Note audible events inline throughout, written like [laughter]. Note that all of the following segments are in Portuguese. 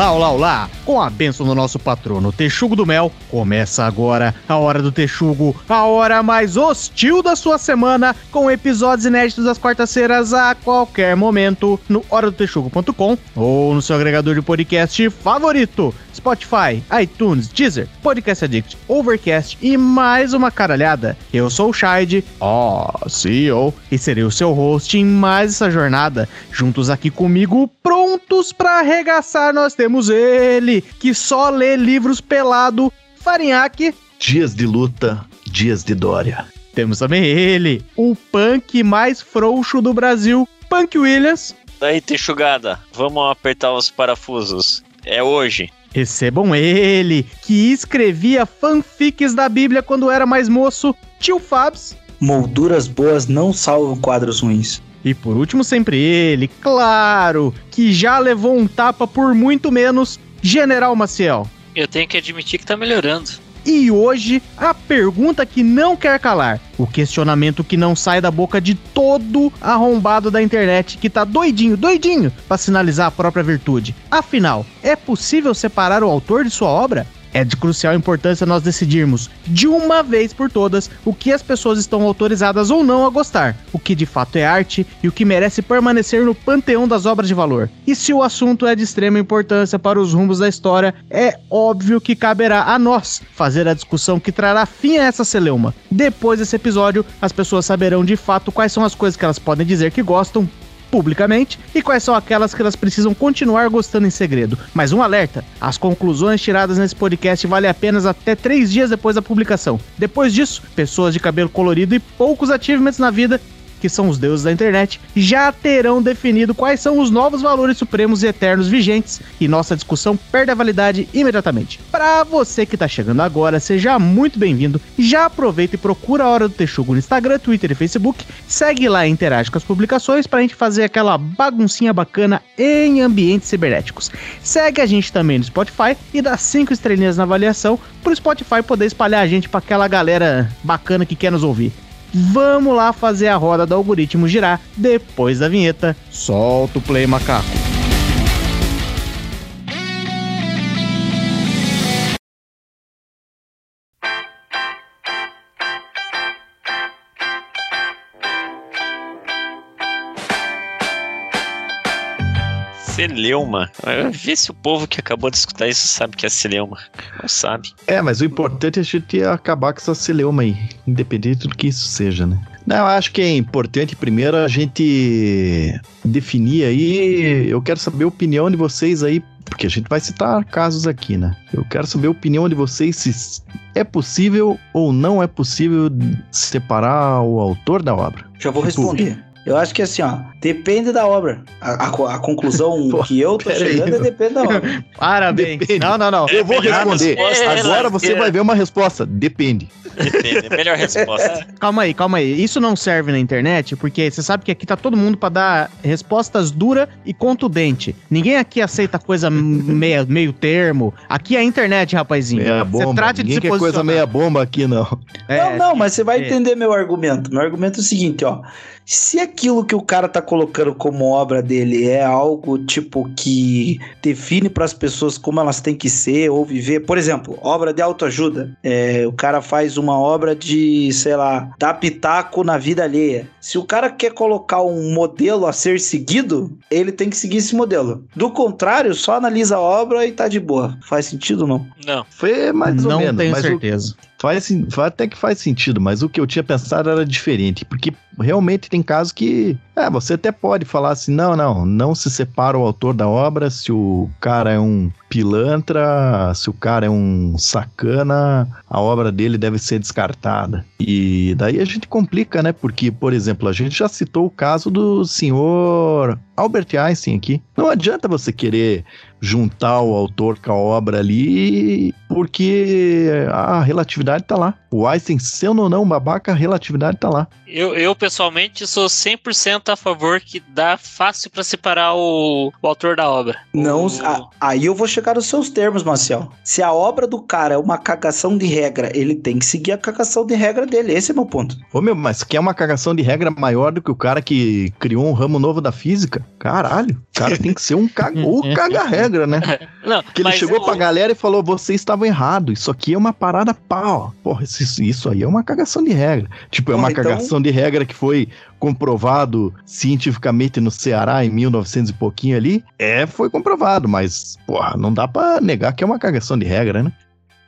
Olá, olá, olá! Com a bênção do nosso patrono Texugo do Mel, começa agora a Hora do Texugo, a hora mais hostil da sua semana, com episódios inéditos das quartas-feiras a qualquer momento no horadotexugo.com ou no seu agregador de podcast favorito. Spotify, iTunes, Deezer, Podcast Addict, Overcast e mais uma caralhada. Eu sou o Shide, ó, oh, CEO, e serei o seu host em mais essa jornada. Juntos aqui comigo, prontos para arregaçar, nós temos ele, que só lê livros pelado, Farinhaque. Dias de luta, dias de Dória. Temos também ele, o punk mais frouxo do Brasil, Punk Williams. Daí, Texugada, vamos apertar os parafusos. É hoje. Recebam ele, que escrevia fanfics da Bíblia quando era mais moço, tio Fabs. Molduras boas não salvam quadros ruins. E por último, sempre ele, claro, que já levou um tapa por muito menos, General Maciel. Eu tenho que admitir que tá melhorando. E hoje, a pergunta que não quer calar, o questionamento que não sai da boca de todo arrombado da internet que tá doidinho, doidinho para sinalizar a própria virtude. Afinal, é possível separar o autor de sua obra? É de crucial importância nós decidirmos, de uma vez por todas, o que as pessoas estão autorizadas ou não a gostar, o que de fato é arte e o que merece permanecer no panteão das obras de valor. E se o assunto é de extrema importância para os rumos da história, é óbvio que caberá a nós fazer a discussão que trará fim a essa celeuma. Depois desse episódio, as pessoas saberão de fato quais são as coisas que elas podem dizer que gostam, publicamente e quais são aquelas que elas precisam continuar gostando em segredo. Mas um alerta: as conclusões tiradas nesse podcast valem apenas até três dias depois da publicação. Depois disso, pessoas de cabelo colorido e poucos achievements na vida que são os deuses da internet, já terão definido quais são os novos valores supremos e eternos vigentes e nossa discussão perde a validade imediatamente. Para você que está chegando agora, seja muito bem-vindo. Já aproveita e procura a Hora do Texugo no Instagram, Twitter e Facebook. Segue lá e interage com as publicações para a gente fazer aquela baguncinha bacana em ambientes cibernéticos. Segue a gente também no Spotify e dá cinco estrelinhas na avaliação para o Spotify poder espalhar a gente para aquela galera bacana que quer nos ouvir. Vamos lá fazer a roda do algoritmo girar depois da vinheta. Solta o play, macaco. Celeuma. Vê se o povo que acabou de escutar isso sabe que é celeuma. Não sabe. É, mas o importante é a gente acabar com essa celeuma aí, independente do que isso seja, né? Não, eu acho que é importante primeiro a gente definir aí. Eu quero saber a opinião de vocês aí, porque a gente vai citar casos aqui, né? Eu quero saber a opinião de vocês se é possível ou não é possível separar o autor da obra. Já vou tipo, responder. Eu acho que assim, ó, depende da obra. A, a, a conclusão [laughs] Pô, que eu tô chegando aí, é depende da obra. [laughs] Parabéns. Depende. Não, não, não. Eu vou responder. Agora você vai ver uma resposta. Depende. Depende. É melhor resposta. [laughs] calma aí, calma aí. Isso não serve na internet, porque você sabe que aqui tá todo mundo para dar respostas duras e contundente. Ninguém aqui aceita coisa meia, meio termo. Aqui é a internet, rapazinho. Meia bomba. Você trate Ninguém de se quer coisa meia bomba aqui, não. É, não, não, mas você vai é. entender meu argumento. Meu argumento é o seguinte, ó. Se aquilo que o cara tá colocando como obra dele é algo tipo que define para as pessoas como elas têm que ser ou viver, por exemplo, obra de autoajuda, é, o cara faz uma obra de, sei lá, dar pitaco na vida alheia. Se o cara quer colocar um modelo a ser seguido, ele tem que seguir esse modelo. Do contrário, só analisa a obra e tá de boa. Faz sentido ou não? Não. Foi mais não ou menos. Não tenho certeza. O... Faz, até que faz sentido, mas o que eu tinha pensado era diferente, porque realmente tem casos que é, você até pode falar assim, não, não, não se separa o autor da obra se o cara é um pilantra, se o cara é um sacana, a obra dele deve ser descartada. E daí a gente complica, né? Porque, por exemplo, a gente já citou o caso do senhor Albert Einstein aqui. Não adianta você querer juntar o autor com a obra ali, porque a relatividade tá lá. O Einstein, sendo ou não babaca, a relatividade tá lá. Eu, eu pessoalmente sou 100% a favor que dá fácil para separar o, o, autor da obra. Não, o... a, aí eu vou chegar aos seus termos, Marcel. Se a obra do cara é uma cagação de regra, ele tem que seguir a cagação de regra dele. Esse é meu ponto. Ô meu, mas quer uma cagação de regra maior do que o cara que criou um ramo novo da física? Caralho, o cara tem que ser um caga, [laughs] o caga-regra, né? [laughs] Não, Que ele chegou o- pra galera e falou: vocês estavam errados, isso aqui é uma parada pau. Porra, isso, isso aí é uma cagação de regra. Tipo, é Porra, uma então- cagação de regra que foi comprovado cientificamente no Ceará em 1900 e pouquinho ali. É, foi comprovado, mas, porra, não dá pra negar que é uma cagação de regra, né?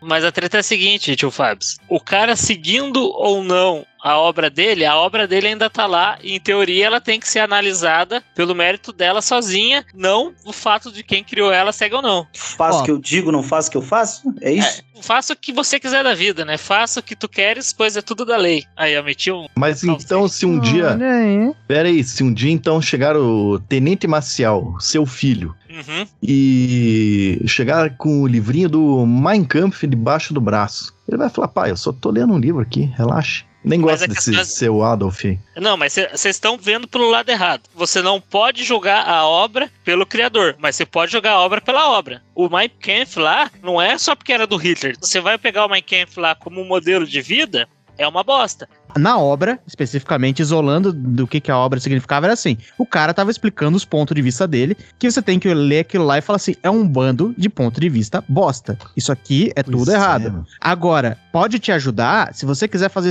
Mas a treta é a seguinte, tio Fábio. O cara seguindo ou não a obra dele, a obra dele ainda tá lá. E em teoria ela tem que ser analisada pelo mérito dela sozinha, não o fato de quem criou ela segue ou não. Faço o que eu digo, não faço o que eu faço? É isso? Faça o que você quiser da vida, né? Faça o que tu queres, pois é tudo da lei. Aí eu meti um. Mas Não, então, se um dia. Olha aí. Pera aí, se um dia então chegar o Tenente Marcial, seu filho, Uhum. e chegar com o livrinho do Mein Kampf debaixo do braço, ele vai falar: pai, eu só tô lendo um livro aqui, relaxa. Nem gosto a desse questão é- seu Adolf. Não, mas vocês estão vendo pelo lado errado. Você não pode jogar a obra pelo criador, mas você pode jogar a obra pela obra. O Mein Kampf lá não é só porque era do Hitler. Você vai pegar o Mein Kampf lá como um modelo de vida, é uma bosta. Na obra, especificamente isolando do que, que a obra significava, era assim: o cara tava explicando os pontos de vista dele, que você tem que ler aquilo lá e falar assim: é um bando de ponto de vista bosta. Isso aqui é tudo Pois é, errado. mano. Agora, pode te ajudar se você quiser fazer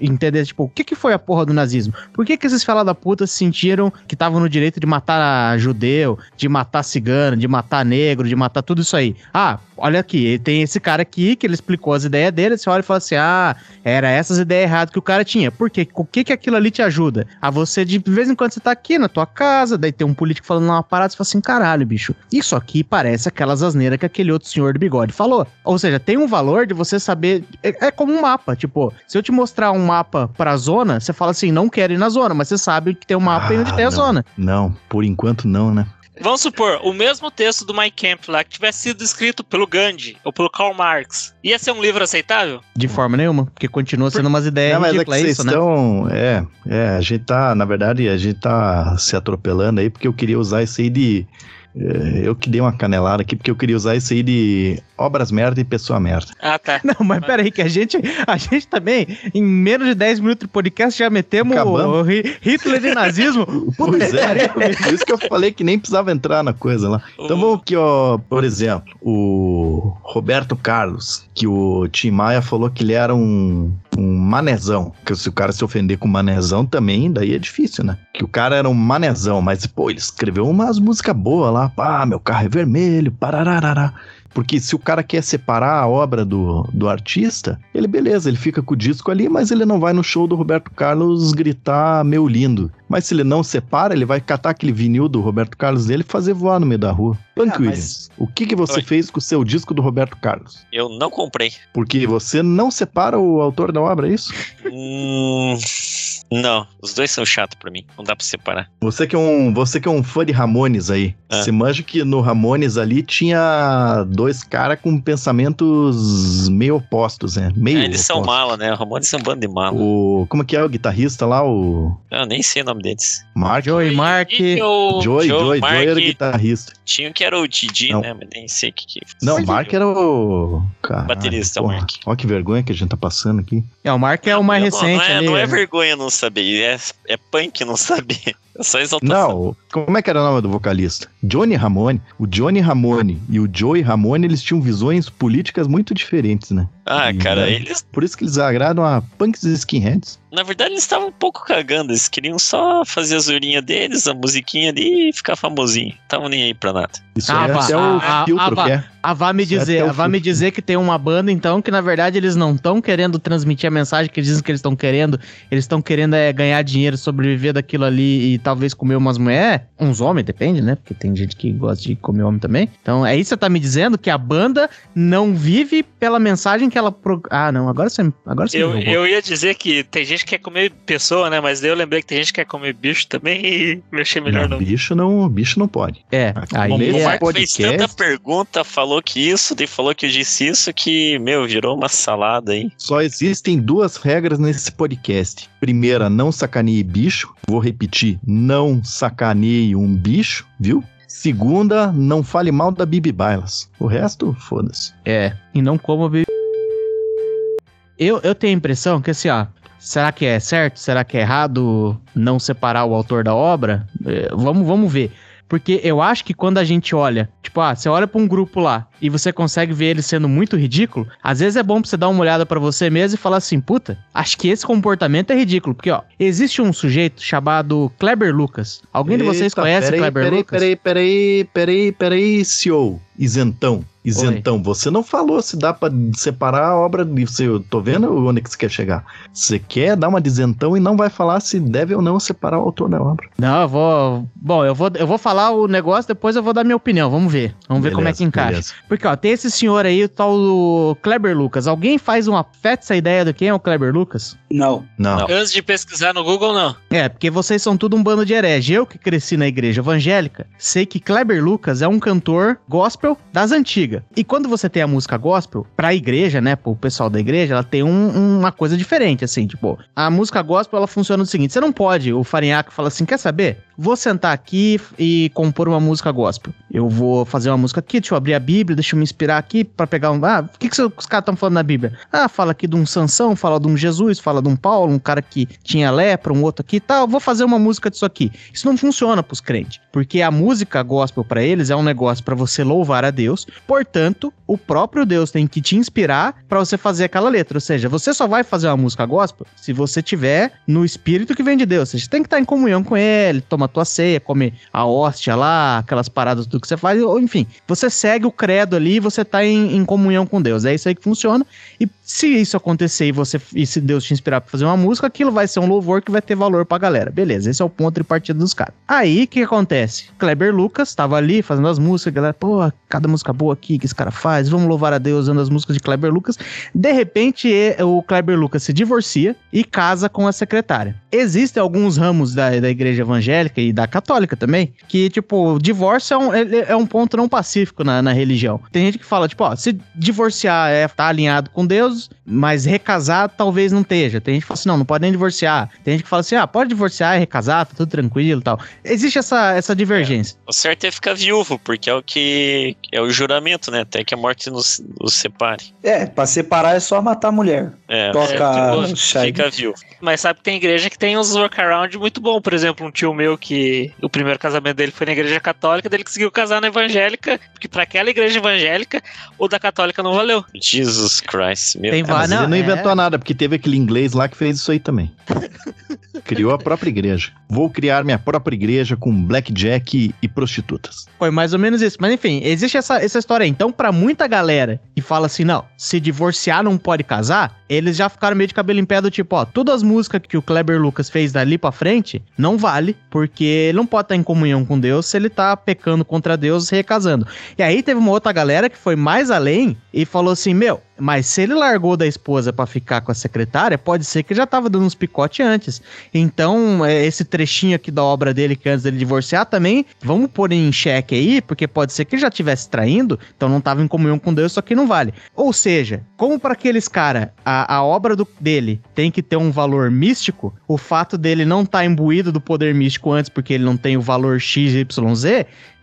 entender, tipo, o que, que foi a porra do nazismo? Por que, que esses fela da puta se sentiram que estavam no direito de matar judeu, de matar cigano, de matar negro, de matar tudo isso aí? Ah, olha aqui, tem esse cara aqui que ele explicou as ideias dele, você olha e fala assim: ah, era essas ideias erradas que o cara tinha. Por quê? O que que aquilo ali te ajuda? A você, de vez em quando, você tá aqui na tua casa, daí tem um político falando uma parada, você fala assim, caralho, bicho, isso aqui parece aquelas asneiras que aquele outro senhor de bigode falou. Ou seja, tem um valor de você saber, é, é como um mapa, tipo, se eu te mostrar um mapa pra zona, você fala assim, não quero ir na zona, mas você sabe que tem um mapa e onde Ah, tem a não. zona. Não, por enquanto não, né? Vamos supor, o mesmo texto do Mein Kampf lá que tivesse sido escrito pelo Gandhi ou pelo Karl Marx, ia ser um livro aceitável? De forma nenhuma, porque continua sendo umas ideias não, mas é que ridículas, é isso, né? estão. É, é, a gente tá, na verdade, a gente tá se atropelando aí, porque eu queria usar isso aí de. É, Eu que dei uma canelada aqui, porque eu queria usar isso aí de obras merda e pessoa merda. Ah, tá. Não, mas peraí, que a gente, a gente também, em menos de 10 minutos de podcast, já metemos o Hi- Hitler e nazismo. [laughs] Pois que é, por isso que eu falei que nem precisava entrar na coisa lá. Então O- vamos aqui, ó, por exemplo, o Roberto Carlos, que o Tim Maia falou que ele era um, um manezão. Que se o cara se ofender com manezão também, daí é difícil, né? Que o cara era um manezão, mas, pô, ele escreveu umas músicas boas lá. Pá, meu carro é vermelho, parararará. Porque se o cara quer separar a obra do, do artista, ele beleza, ele fica com o disco ali, mas ele não vai no show do Roberto Carlos gritar meu lindo. Mas se ele não separa, ele vai catar aquele vinil do Roberto Carlos dele e fazer voar no meio da rua. Punk Ah, mas- o que, que você Oi. fez com o seu disco do Roberto Carlos? Eu não comprei. Porque você não separa o autor da obra, é isso? Hum, não, os dois são chatos pra mim. Não dá pra separar. Você que é um, você que é um fã de Ramones aí. É. Você manja que no Ramones ali tinha dois caras com pensamentos meio opostos, né? Meio É, eles são opostos. mala, né? O Ramones são um bando de mala. O, como que é o guitarrista lá? O Eu nem sei o nome deles. Mark? Joey Mark. Joey, Joe, Joey, Mark- Joey era o guitarrista. Tinha um que era o Didi, Não. né? Mas nem sei o que que... Não, Mas Mark era o. Caralho, Baterista, o porra. Mark. Olha que vergonha que a gente tá passando aqui. É, o Mark é o mais Não, recente Não é, ali. não é né? vergonha não saber, é, é punk não saber. É só exaltação. Não, como é que era o nome do vocalista? Johnny Ramone. O Johnny Ramone e o Joey Ramone, eles tinham visões políticas muito diferentes, né? Ah, E, cara, né? eles... Por isso que eles agradam a punks e skinheads. Na verdade, eles estavam um pouco cagando. Eles queriam só fazer a zoeirinha deles, a musiquinha ali e ficar famosinho. Estavam nem aí pra nada. Isso Ah, aí vá, até o ah, ah, filtro vá. que é. Ah, vá me é dizer, ah, vá me dizer que tem uma banda, então, que na verdade eles não estão querendo transmitir a mensagem que eles dizem que eles estão querendo. Eles estão querendo é, ganhar dinheiro, sobreviver daquilo ali e talvez comer umas mulheres. Uns homens, depende, né? Porque tem gente que gosta de comer homem também. Então, é isso que você tá me dizendo? Que a banda não vive pela mensagem que ela. Pro... Ah, não, agora você, agora você Eu, eu ia dizer que tem gente que quer comer pessoa, né? Mas daí eu lembrei que tem gente que quer comer bicho também e eu achei melhor Não, não. bicho não, bicho não pode. É, aí Bom, o é, Marco fez podcast- tanta pergunta, falou que isso, daí falou que eu disse isso, que, meu, virou uma salada aí. Só existem duas regras nesse podcast. Primeira, não sacaneie bicho. Vou repetir, não sacaneie um bicho, viu? Segunda, não fale mal da Bibi Bailas. O resto, foda-se. É, e não como be- eu, eu tenho a impressão que assim, ó, será que é certo? Será que é errado não separar o autor da obra? É, vamos, vamos ver. Porque eu acho que quando a gente olha, tipo, ah, você olha pra um grupo lá e você consegue ver ele sendo muito ridículo, às vezes é bom pra você dar uma olhada pra você mesmo e falar assim, puta, acho que esse comportamento é ridículo. Porque, ó, existe um sujeito chamado Kleber Lucas. Alguém de vocês Eita, conhece peraí, Kleber peraí, Lucas? Peraí, peraí, peraí, peraí, CEO. Isentão. Isentão, você não falou se dá pra separar a obra de você. Eu tô vendo onde que você quer chegar. Você quer dar uma de isentão e não vai falar se deve ou não separar o autor da obra. Não, eu vou. Bom, eu vou, eu vou falar o negócio, depois eu vou dar minha opinião. Vamos ver. Vamos ver como é que Beleza, encaixa. beleza. Porque, ó, tem esse senhor aí, o tal do Kleber Lucas. Alguém faz uma festa ideia do quem é o Kleber Lucas? Não. Não. Não. Antes de pesquisar no Google, não. É, porque vocês são tudo um bando de herege. Eu que cresci na igreja evangélica, sei que Kleber Lucas é um cantor gospel das antigas. E quando você tem a música gospel, pra igreja, né, pro pessoal da igreja, ela tem um- uma coisa diferente, assim, tipo, a música gospel, ela funciona do seguinte, você não pode, o farinhaque fala assim, quer saber? Vou sentar aqui e compor uma música gospel. Eu vou fazer uma música aqui, deixa eu abrir a Bíblia, deixa eu me inspirar aqui pra pegar um... Ah, o que, que os caras estão falando na Bíblia? Ah, fala aqui de um Sansão, fala de um Jesus, fala de um Paulo, um cara que tinha lepra, um outro aqui e tal. Vou fazer uma música disso aqui. Isso não funciona pros crentes, porque a música gospel pra eles é um negócio pra você louvar a Deus. Portanto, o próprio Deus tem que te inspirar pra você fazer aquela letra. Ou seja, você só vai fazer uma música gospel se você tiver no espírito que vem de Deus. Você tem que estar em comunhão com ele, toma tua ceia, come a hóstia lá, aquelas paradas tudo que você faz, ou enfim, você segue o credo ali você tá em, em comunhão com Deus. É isso aí que funciona. E se isso acontecer e você e se Deus te inspirar pra fazer uma música, aquilo vai ser um louvor que vai ter valor pra galera. Beleza, esse é o ponto de partida dos caras. Aí, o que acontece? Kleber Lucas tava ali fazendo as músicas, galera, pô, cada música boa aqui que esse cara faz, vamos louvar a Deus usando as músicas de Kleber Lucas. De repente, o Kleber Lucas se divorcia e casa com a secretária. Existem alguns ramos da, da igreja evangélica e da católica também, que, tipo, divórcio é um, ele é um ponto não pacífico na, na religião. Tem gente que fala, tipo, ó, se divorciar é tá alinhado com Deus, mas recasar talvez não esteja. Tem gente que fala assim, não, não pode nem divorciar. Tem gente que fala assim, ah, pode divorciar e recasar, tá tudo tranquilo e tal. Existe essa, essa divergência. O certo é ficar viúvo, porque é o que. É o juramento, né? Até que a morte nos, nos separe. É, pra separar é só matar a mulher. É, Toca é, tipo, fica viúvo. Mas sabe que tem igreja que tem uns workaround muito bom. Por exemplo, um tio meu que o primeiro casamento dele foi na igreja católica, dele conseguiu casar na evangélica, porque pra aquela igreja evangélica, o da católica não valeu. Jesus Christ, meu Tem É, mas Não, ele não é. inventou nada, porque teve aquele inglês lá que fez isso aí também. [laughs] Criou a própria igreja. Vou criar minha própria igreja com blackjack e prostitutas. Foi mais ou menos isso. Mas enfim, existe essa, essa história aí. Então, pra muita galera que fala assim, não, se divorciar não pode casar, eles já ficaram meio de cabelo em pé do tipo, ó, todas as músicas que o Kleber Lucas fez dali pra frente, não vale, porque ele não pode estar em comunhão com Deus se ele tá pecando contra Deus recasando. E aí teve uma outra galera que foi mais além e falou assim, meu, mas se ele largou da esposa pra ficar com a secretária, pode ser que já tava dando uns picotes antes. Então, é, esse trechinho aqui da obra dele, que antes dele divorciar, também vamos pôr em xeque aí, porque pode ser que ele já estivesse traindo, então não tava em comunhão com Deus, só que não vale. Ou seja, como para aqueles cara a, a obra do- dele tem que ter um valor místico, o fato dele não estar imbuído do poder místico antes, porque ele não tem o valor XYZ,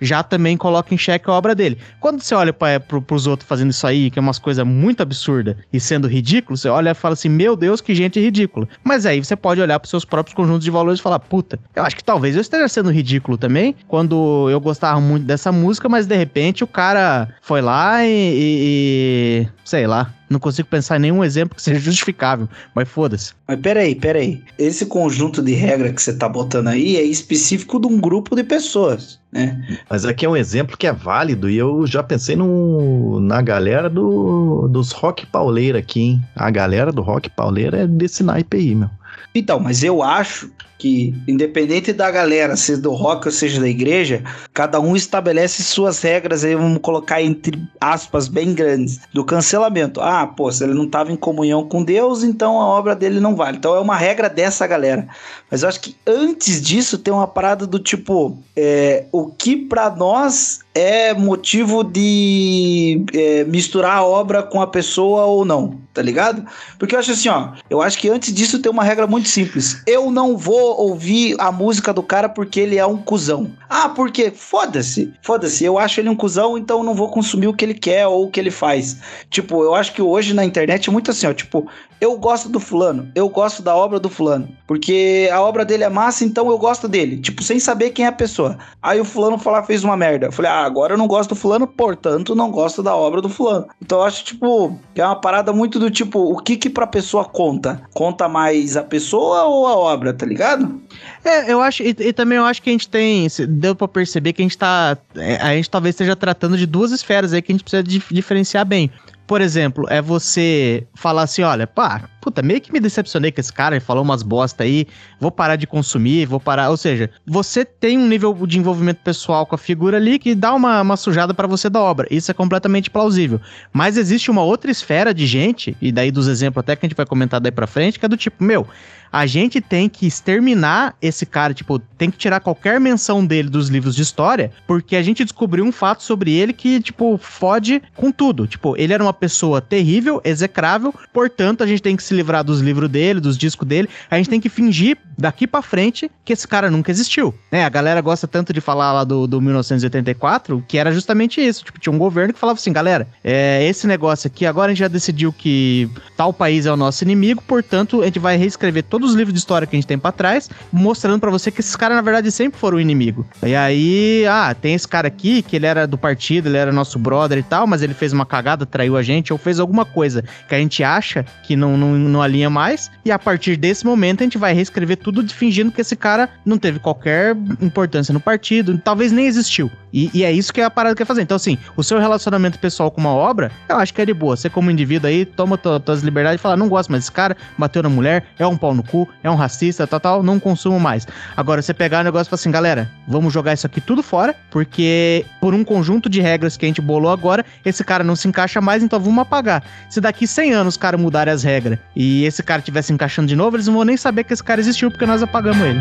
já também coloca em xeque a obra dele. Quando você olha para pros outros fazendo isso aí, que é umas coisas muito absurdas e sendo ridículo, você olha e fala assim: Meu Deus, que gente ridícula. Mas aí você pode olhar pros seus próprios conjuntos de valores e falar: Puta, eu acho que talvez eu esteja sendo ridículo também, quando eu gostava muito dessa música, mas de repente o cara foi lá e. e- e- sei lá. Não consigo pensar em nenhum exemplo que seja justificável, mas foda-se. Mas peraí, peraí. Esse conjunto de regra que você tá botando aí é específico de um grupo de pessoas, né? Mas aqui é um exemplo que é válido e eu já pensei no, na galera do, dos rock pauleira aqui, hein? A galera do rock pauleira é desse naipe aí, meu. Então, mas eu acho que, independente da galera, seja do rock ou seja da igreja, cada um estabelece suas regras aí, vamos colocar entre aspas bem grandes, do cancelamento. Ah, pô, se ele não estava em comunhão com Deus, então a obra dele não vale. Então é uma regra dessa galera. Mas eu acho que antes disso tem uma parada do tipo, é, o que pra nós é motivo de é, misturar a obra com a pessoa ou não, tá ligado? Porque eu acho assim, ó, eu acho que antes disso tem uma regra muito simples. Eu não vou ouvir a música do cara porque ele é um cuzão. Ah, porque foda-se, foda-se, eu acho ele um cuzão, então não vou consumir o que ele quer ou o que ele faz. Tipo, eu acho que hoje na internet é muito assim, ó, tipo, eu gosto do fulano, eu gosto da obra do fulano, porque a obra dele é massa, então eu gosto dele, tipo, sem saber quem é a pessoa. Aí o fulano falar fez uma merda. Eu falei, ah, agora eu não gosto do fulano, portanto, não gosto da obra do fulano. Então eu acho, tipo, que é uma parada muito do tipo, o que que pra pessoa conta? Conta mais a pessoa ou a obra, tá ligado? É, eu acho, e, e também eu acho que a gente tem, deu pra perceber que a gente tá, é, a gente talvez esteja tratando de duas esferas aí que a gente precisa dif- diferenciar bem. Por exemplo, é você falar assim, olha, pá, puta, meio que me decepcionei com esse cara, ele falou umas bosta aí, vou parar de consumir, vou parar, ou seja, você tem um nível de envolvimento pessoal com a figura ali que dá uma, uma sujada pra você da obra, isso é completamente plausível. Mas existe uma outra esfera de gente, e daí dos exemplos até que a gente vai comentar daí pra frente, que é do tipo, meu, a gente tem que exterminar esse cara, tipo, tem que tirar qualquer menção dele dos livros de história, porque a gente descobriu um fato sobre ele que, tipo, fode com tudo. Tipo, ele era uma pessoa terrível, execrável, portanto, a gente tem que se livrar dos livros dele, dos discos dele, a gente tem que fingir daqui pra frente que esse cara nunca existiu. Né? A galera gosta tanto de falar lá do, do 1984, que era justamente isso. Tipo, tinha um governo que falava assim, galera, é, esse negócio aqui, agora a gente já decidiu que tal país é o nosso inimigo, portanto, a gente vai reescrever todos os livros de história que a gente tem pra trás, mostrando pra você que esses caras, na verdade, sempre foram o inimigo. E aí, ah, tem esse cara aqui, que ele era do partido, ele era nosso brother e tal, mas ele fez uma cagada, traiu a gente, ou fez alguma coisa que a gente acha que não, não, não alinha mais, e a partir desse momento a gente vai reescrever tudo de- fingindo que esse cara não teve qualquer importância no partido, talvez nem existiu. E, e é isso que a parada quer fazer. Então, assim, o seu relacionamento pessoal com uma obra, eu acho que é de boa. Você, como indivíduo aí, toma tuas liberdades e fala: não gosto mais desse cara, bateu na mulher, é um pau no cu, é um racista, tal, tal, não consumo mais. Agora, você pegar o negócio e falar assim, galera, vamos jogar isso aqui tudo fora, porque por um conjunto de regras que a gente bolou agora, esse cara não se encaixa mais, então vamos apagar. Se daqui 100 anos os caras mudarem as regras e esse cara estiver se encaixando de novo, eles não vão nem saber que esse cara existiu, porque nós apagamos ele.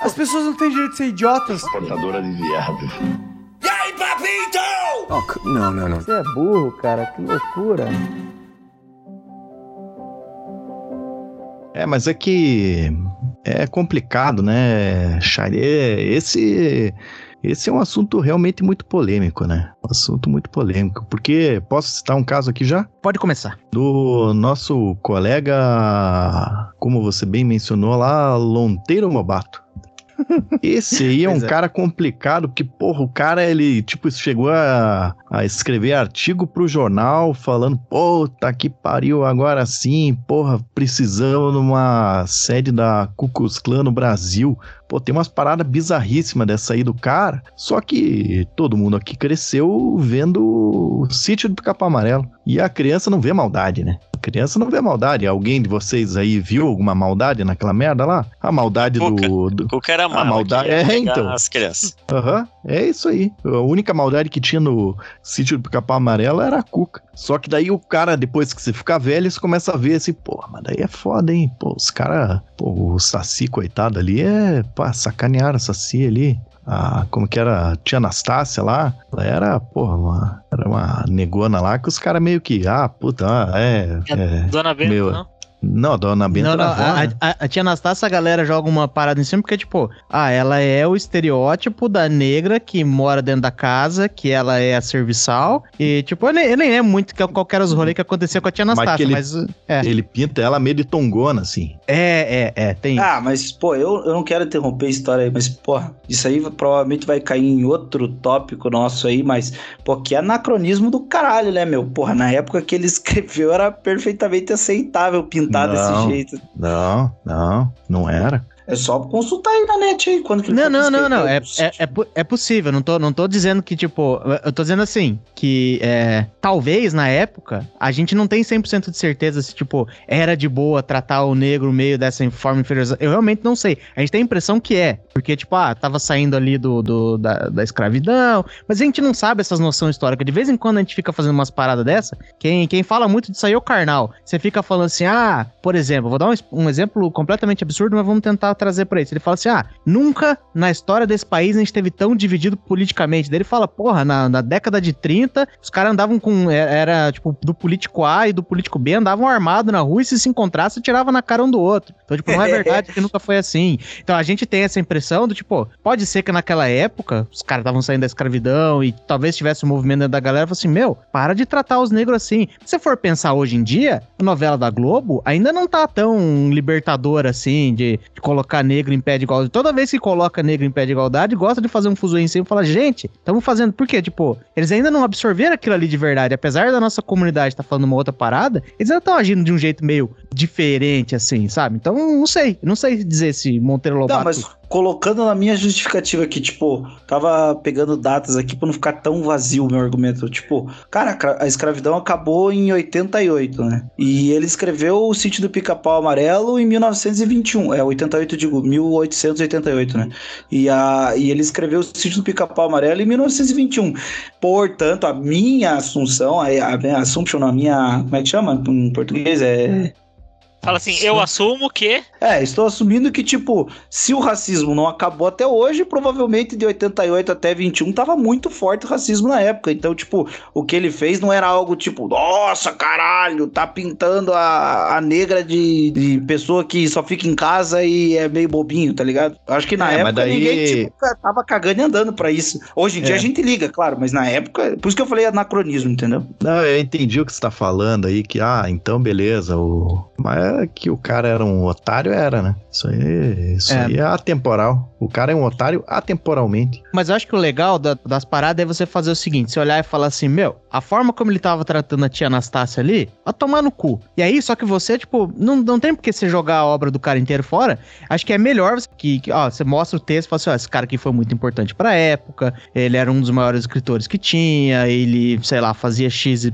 As pessoas não têm direito de ser idiotas. Portadora de viado. Oh, c- não, não, não. Você é burro, cara, que loucura. É, mas é que é complicado, né, Shari? É, Esse, esse é um assunto realmente muito polêmico, né? Um assunto muito polêmico. Porque, posso citar um caso aqui já? Pode começar. Do nosso colega, como você bem mencionou lá, Lonteiro Mobato. [laughs] Esse aí é um é. cara complicado, porque, porra, o cara, ele, tipo, chegou a, a escrever artigo pro jornal falando, puta que pariu, agora sim, porra, precisamos numa sede da Klux Klan no Brasil. Pô, tem umas paradas bizarríssimas dessa aí do cara, só que todo mundo aqui cresceu vendo o sítio do Capão Amarelo. E a criança não vê maldade, né? A criança não vê maldade. Alguém de vocês aí viu alguma maldade naquela merda lá? A maldade Cuca. do, do, amava maldade- é, então. as crianças. Aham, é isso aí. A única maldade que tinha no sítio do Capão Amarelo era a cuca. Só que daí o cara, depois que você fica velho, você começa a ver assim, porra, mas daí é foda, hein? Pô, os caras, pô, o Saci, coitado ali, é, pá, sacanearam o Saci ali. A, como que era? A tia Anastácia lá, ela era, porra, uma, era uma negona lá que os caras meio que, ah, puta, ah, é, é. Dona Benta, Meu, não? Não, a dona Benta Não, não, era avó, a, né? a- a tia Anastácia, a galera joga uma parada em cima, porque, tipo, ah, ela é o estereótipo da negra que mora dentro da casa, que ela é a serviçal, e, tipo, eu nem, eu nem lembro muito que- qual que era os rolês que aconteceu com a tia Mas que Anastácia, ele- mas, é, Ele pinta ela meio de tongona, assim. é, é, é, tem Ah, mas, pô, eu, eu não quero interromper a história aí, mas, porra, isso aí provavelmente vai cair em outro tópico nosso aí, mas, pô, que anacronismo do caralho, né, meu? Porra, na época que ele [laughs] escreveu era perfeitamente aceitável pintar Não. desse jeito. Não, não, não era. É só consultar aí na net aí, quando que Não, não, não, não. É, é, é, é possível. Não tô, não tô dizendo que, tipo. Eu tô dizendo assim, que é, talvez na época a gente não tem 100% de certeza se, tipo, era de boa tratar o negro meio dessa forma inferior. Eu realmente não sei. A gente tem a impressão que é. Porque, tipo, ah, tava saindo ali do, do- da, da escravidão. Mas a gente não sabe essas noções históricas. De vez em quando a gente fica fazendo umas paradas dessa. Quem, quem fala muito disso aí é o carnal. Você fica falando assim, ah, por exemplo, vou dar um, um exemplo completamente absurdo, mas vamos tentar tentar trazer pra isso. Ele fala assim: ah, nunca na história desse país a gente teve tão dividido politicamente. Daí ele fala, porra, na, na década de 30, os caras andavam com. é- Era, tipo, do político A e do político B andavam armados na rua e se se encontrasse, tirava na cara um do outro. Então, tipo, não é [laughs] verdade que nunca foi assim. Então a gente tem essa impressão do tipo, pode ser que naquela época os caras estavam saindo da escravidão e talvez tivesse um movimento dentro da galera, falou assim: meu, para de tratar os negros assim. Se você for pensar hoje em dia, a novela da Globo ainda não tá tão libertadora assim, de, de colocar negro em pé de igualdade. Toda vez que coloca negro em pé de igualdade, gosta de fazer um fuso em cima e fala, gente, estamos fazendo. Por quê? Tipo, eles ainda não absorveram aquilo ali de verdade. Apesar da nossa comunidade estar falando uma outra parada, eles ainda estão agindo de um jeito meio diferente, assim, sabe? Então, não sei. Não sei dizer se Monteiro Lobato. Não, mas colocando na minha justificativa aqui, tipo, tava pegando datas aqui pra não ficar tão vazio o meu argumento. Tipo, cara, a escravidão acabou em 88, né? E ele escreveu o sítio do Pica-Pau Amarelo em 1921. É, 88, digo, 1888, né? E, a, e ele escreveu o sítio do Pica-Pau Amarelo em 1921. Portanto, a minha assunção, a, a minha assumption, a minha. Como é que chama em português? É. Fala assim, eu assumo que. É, estou assumindo que, tipo, se o racismo não acabou até hoje, provavelmente de 88 até 21 tava muito forte o racismo na época. Então, tipo, o que ele fez não era algo tipo, nossa, caralho, tá pintando a, a negra de, de pessoa que só fica em casa e é meio bobinho, tá ligado? Acho que na É, mas época daí- ninguém tipo, tava cagando e andando pra isso. Hoje em dia É. a gente liga, claro, mas na época. Por isso que eu falei anacronismo, entendeu? Não, eu entendi o que você tá falando aí, que, ah, então beleza, o... mas que o cara era um otário, era, né? Isso aí, isso É. aí é atemporal. O cara é um otário atemporalmente. Mas eu acho que o legal da- das paradas é você fazer o seguinte: você olhar e falar assim, meu, a forma como ele tava tratando a tia Anastácia ali, a tomar no cu. E aí, só que você, tipo, não, não tem por que você jogar a obra do cara inteiro fora. Acho que é melhor você, que, que, ó, você mostra o texto e fala assim: ó, esse cara aqui foi muito importante pra época, ele era um dos maiores escritores que tinha, ele, sei lá, fazia XYZ.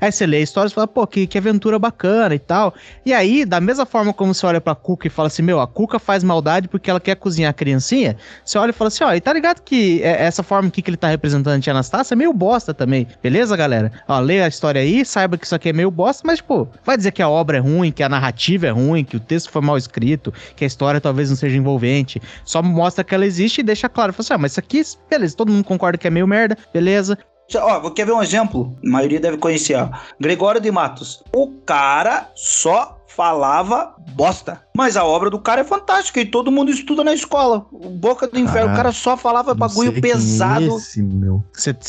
Aí você lê a história e fala, pô, que, que aventura bacana e tal. E aí, da mesma forma como você olha pra Cuca e fala assim, meu, a Cuca faz maldade porque ela quer cozinhar a criancinha, você olha e fala assim, ó, e tá ligado que é- essa forma aqui que ele tá representando a Anastácia é meio bosta também, beleza, galera? Ó, lê a história aí, saiba que isso aqui é meio bosta, mas, pô, vai dizer que a obra é ruim, que a narrativa é ruim, que o texto foi mal escrito, que a história talvez não seja envolvente, só mostra que ela existe e deixa claro, fala assim, ó, mas isso aqui, beleza, todo mundo concorda que é meio merda, beleza, Ó, vou- quer ver um exemplo? A maioria deve conhecer, ó. Gregório de Matos. O cara só falava bosta. Mas a obra do cara é fantástica e todo mundo estuda na escola. O Boca do Inferno, Ah, o cara só falava bagulho é pesado. esse, meu.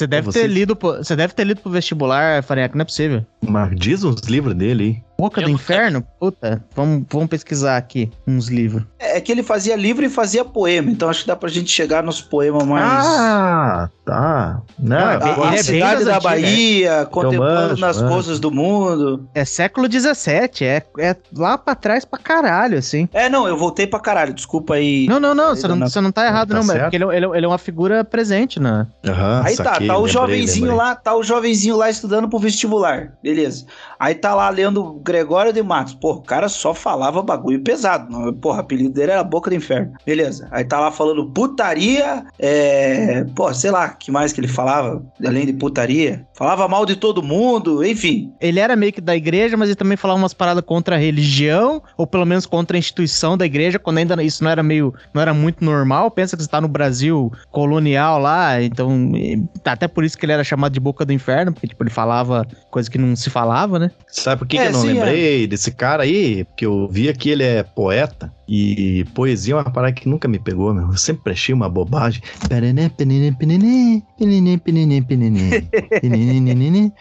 deve Você- ter lido, pro- você deve ter lido pro vestibular, Farinhaque, não é possível. Mas diz uns livros dele aí. Boca do Eu- Inferno? Puta, vamos, vamos pesquisar aqui uns livros. É que ele fazia livro e fazia poema. Então acho que dá pra gente chegar nos poemas mais. Ah, tá. Não, Não, a, é bem- pô, a ele é bem cidade da antigas, Bahia, contemplando manjo, nas manjo. coisas do mundo. É século XVII, é, é lá pra trás pra caralho, assim. É, não, eu voltei pra caralho. Desculpa aí. Não, não, não, você não, não- você não tá errado, tá não, mas certo. porque ele, é- ele é- ele é uma figura presente, né? Aham, Aí tá, saquei, tá o lembrei, jovenzinho lembrei. lá, tá o jovenzinho lá estudando pro vestibular. Beleza. Aí tá lá lendo Gregório de Matos. Pô, o cara só falava bagulho pesado. Não, Porra, o apelido dele era Boca do Inferno. Beleza. Aí tá lá falando putaria, é... Pô, sei lá, que mais que ele falava, além de putaria. Falava mal de todo mundo, enfim. Ele era meio que da igreja, mas ele também falava umas paradas contra a religião, ou pelo menos contra a instituição da igreja, quando ainda isso não era meio, não era muito normal. Pensa que você tá no Brasil colonial lá, então, e- até por isso que ele era chamado de Boca do Inferno, porque, tipo, ele falava coisa que não se falava, né? Sabe por que, É, que eu não sim, lembrei desse cara aí? Porque eu via que ele é poeta e poesia é uma parada que nunca me pegou, meu. Eu sempre achei uma bobagem.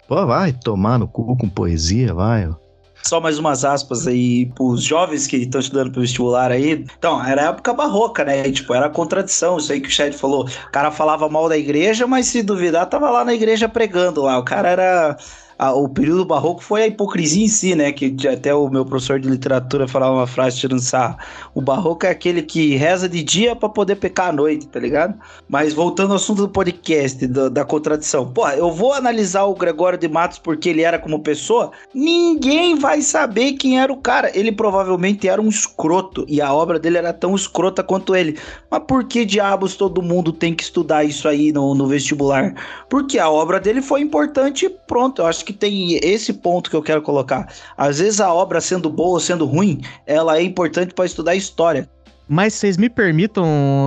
Pô, vai tomar no cu com poesia, vai. Só mais umas aspas aí pros jovens que estão estudando pro vestibular aí. Então, era época barroca, né? E, tipo, era contradição, isso aí que o Chad falou. O cara falava mal da igreja, mas se duvidar, tava lá na igreja pregando lá. O cara era. A- o período barroco foi a hipocrisia em si, né? Que até o meu professor de literatura falava uma frase tirando sarro. O barroco é aquele que reza de dia pra poder pecar à noite, tá ligado? Mas voltando ao assunto do podcast, do- da contradição. Pô, eu vou analisar o Gregório de Matos porque ele era como pessoa. Ninguém vai saber quem era o cara. Ele provavelmente era um escroto. E a obra dele era tão escrota quanto ele. Mas por que diabos todo mundo tem que estudar isso aí no, no vestibular? Porque a obra dele foi importante e pronto. Eu acho que tem esse ponto que eu quero colocar. Às vezes a obra sendo boa ou sendo ruim, ela é importante para estudar história. Mas vocês me permitam.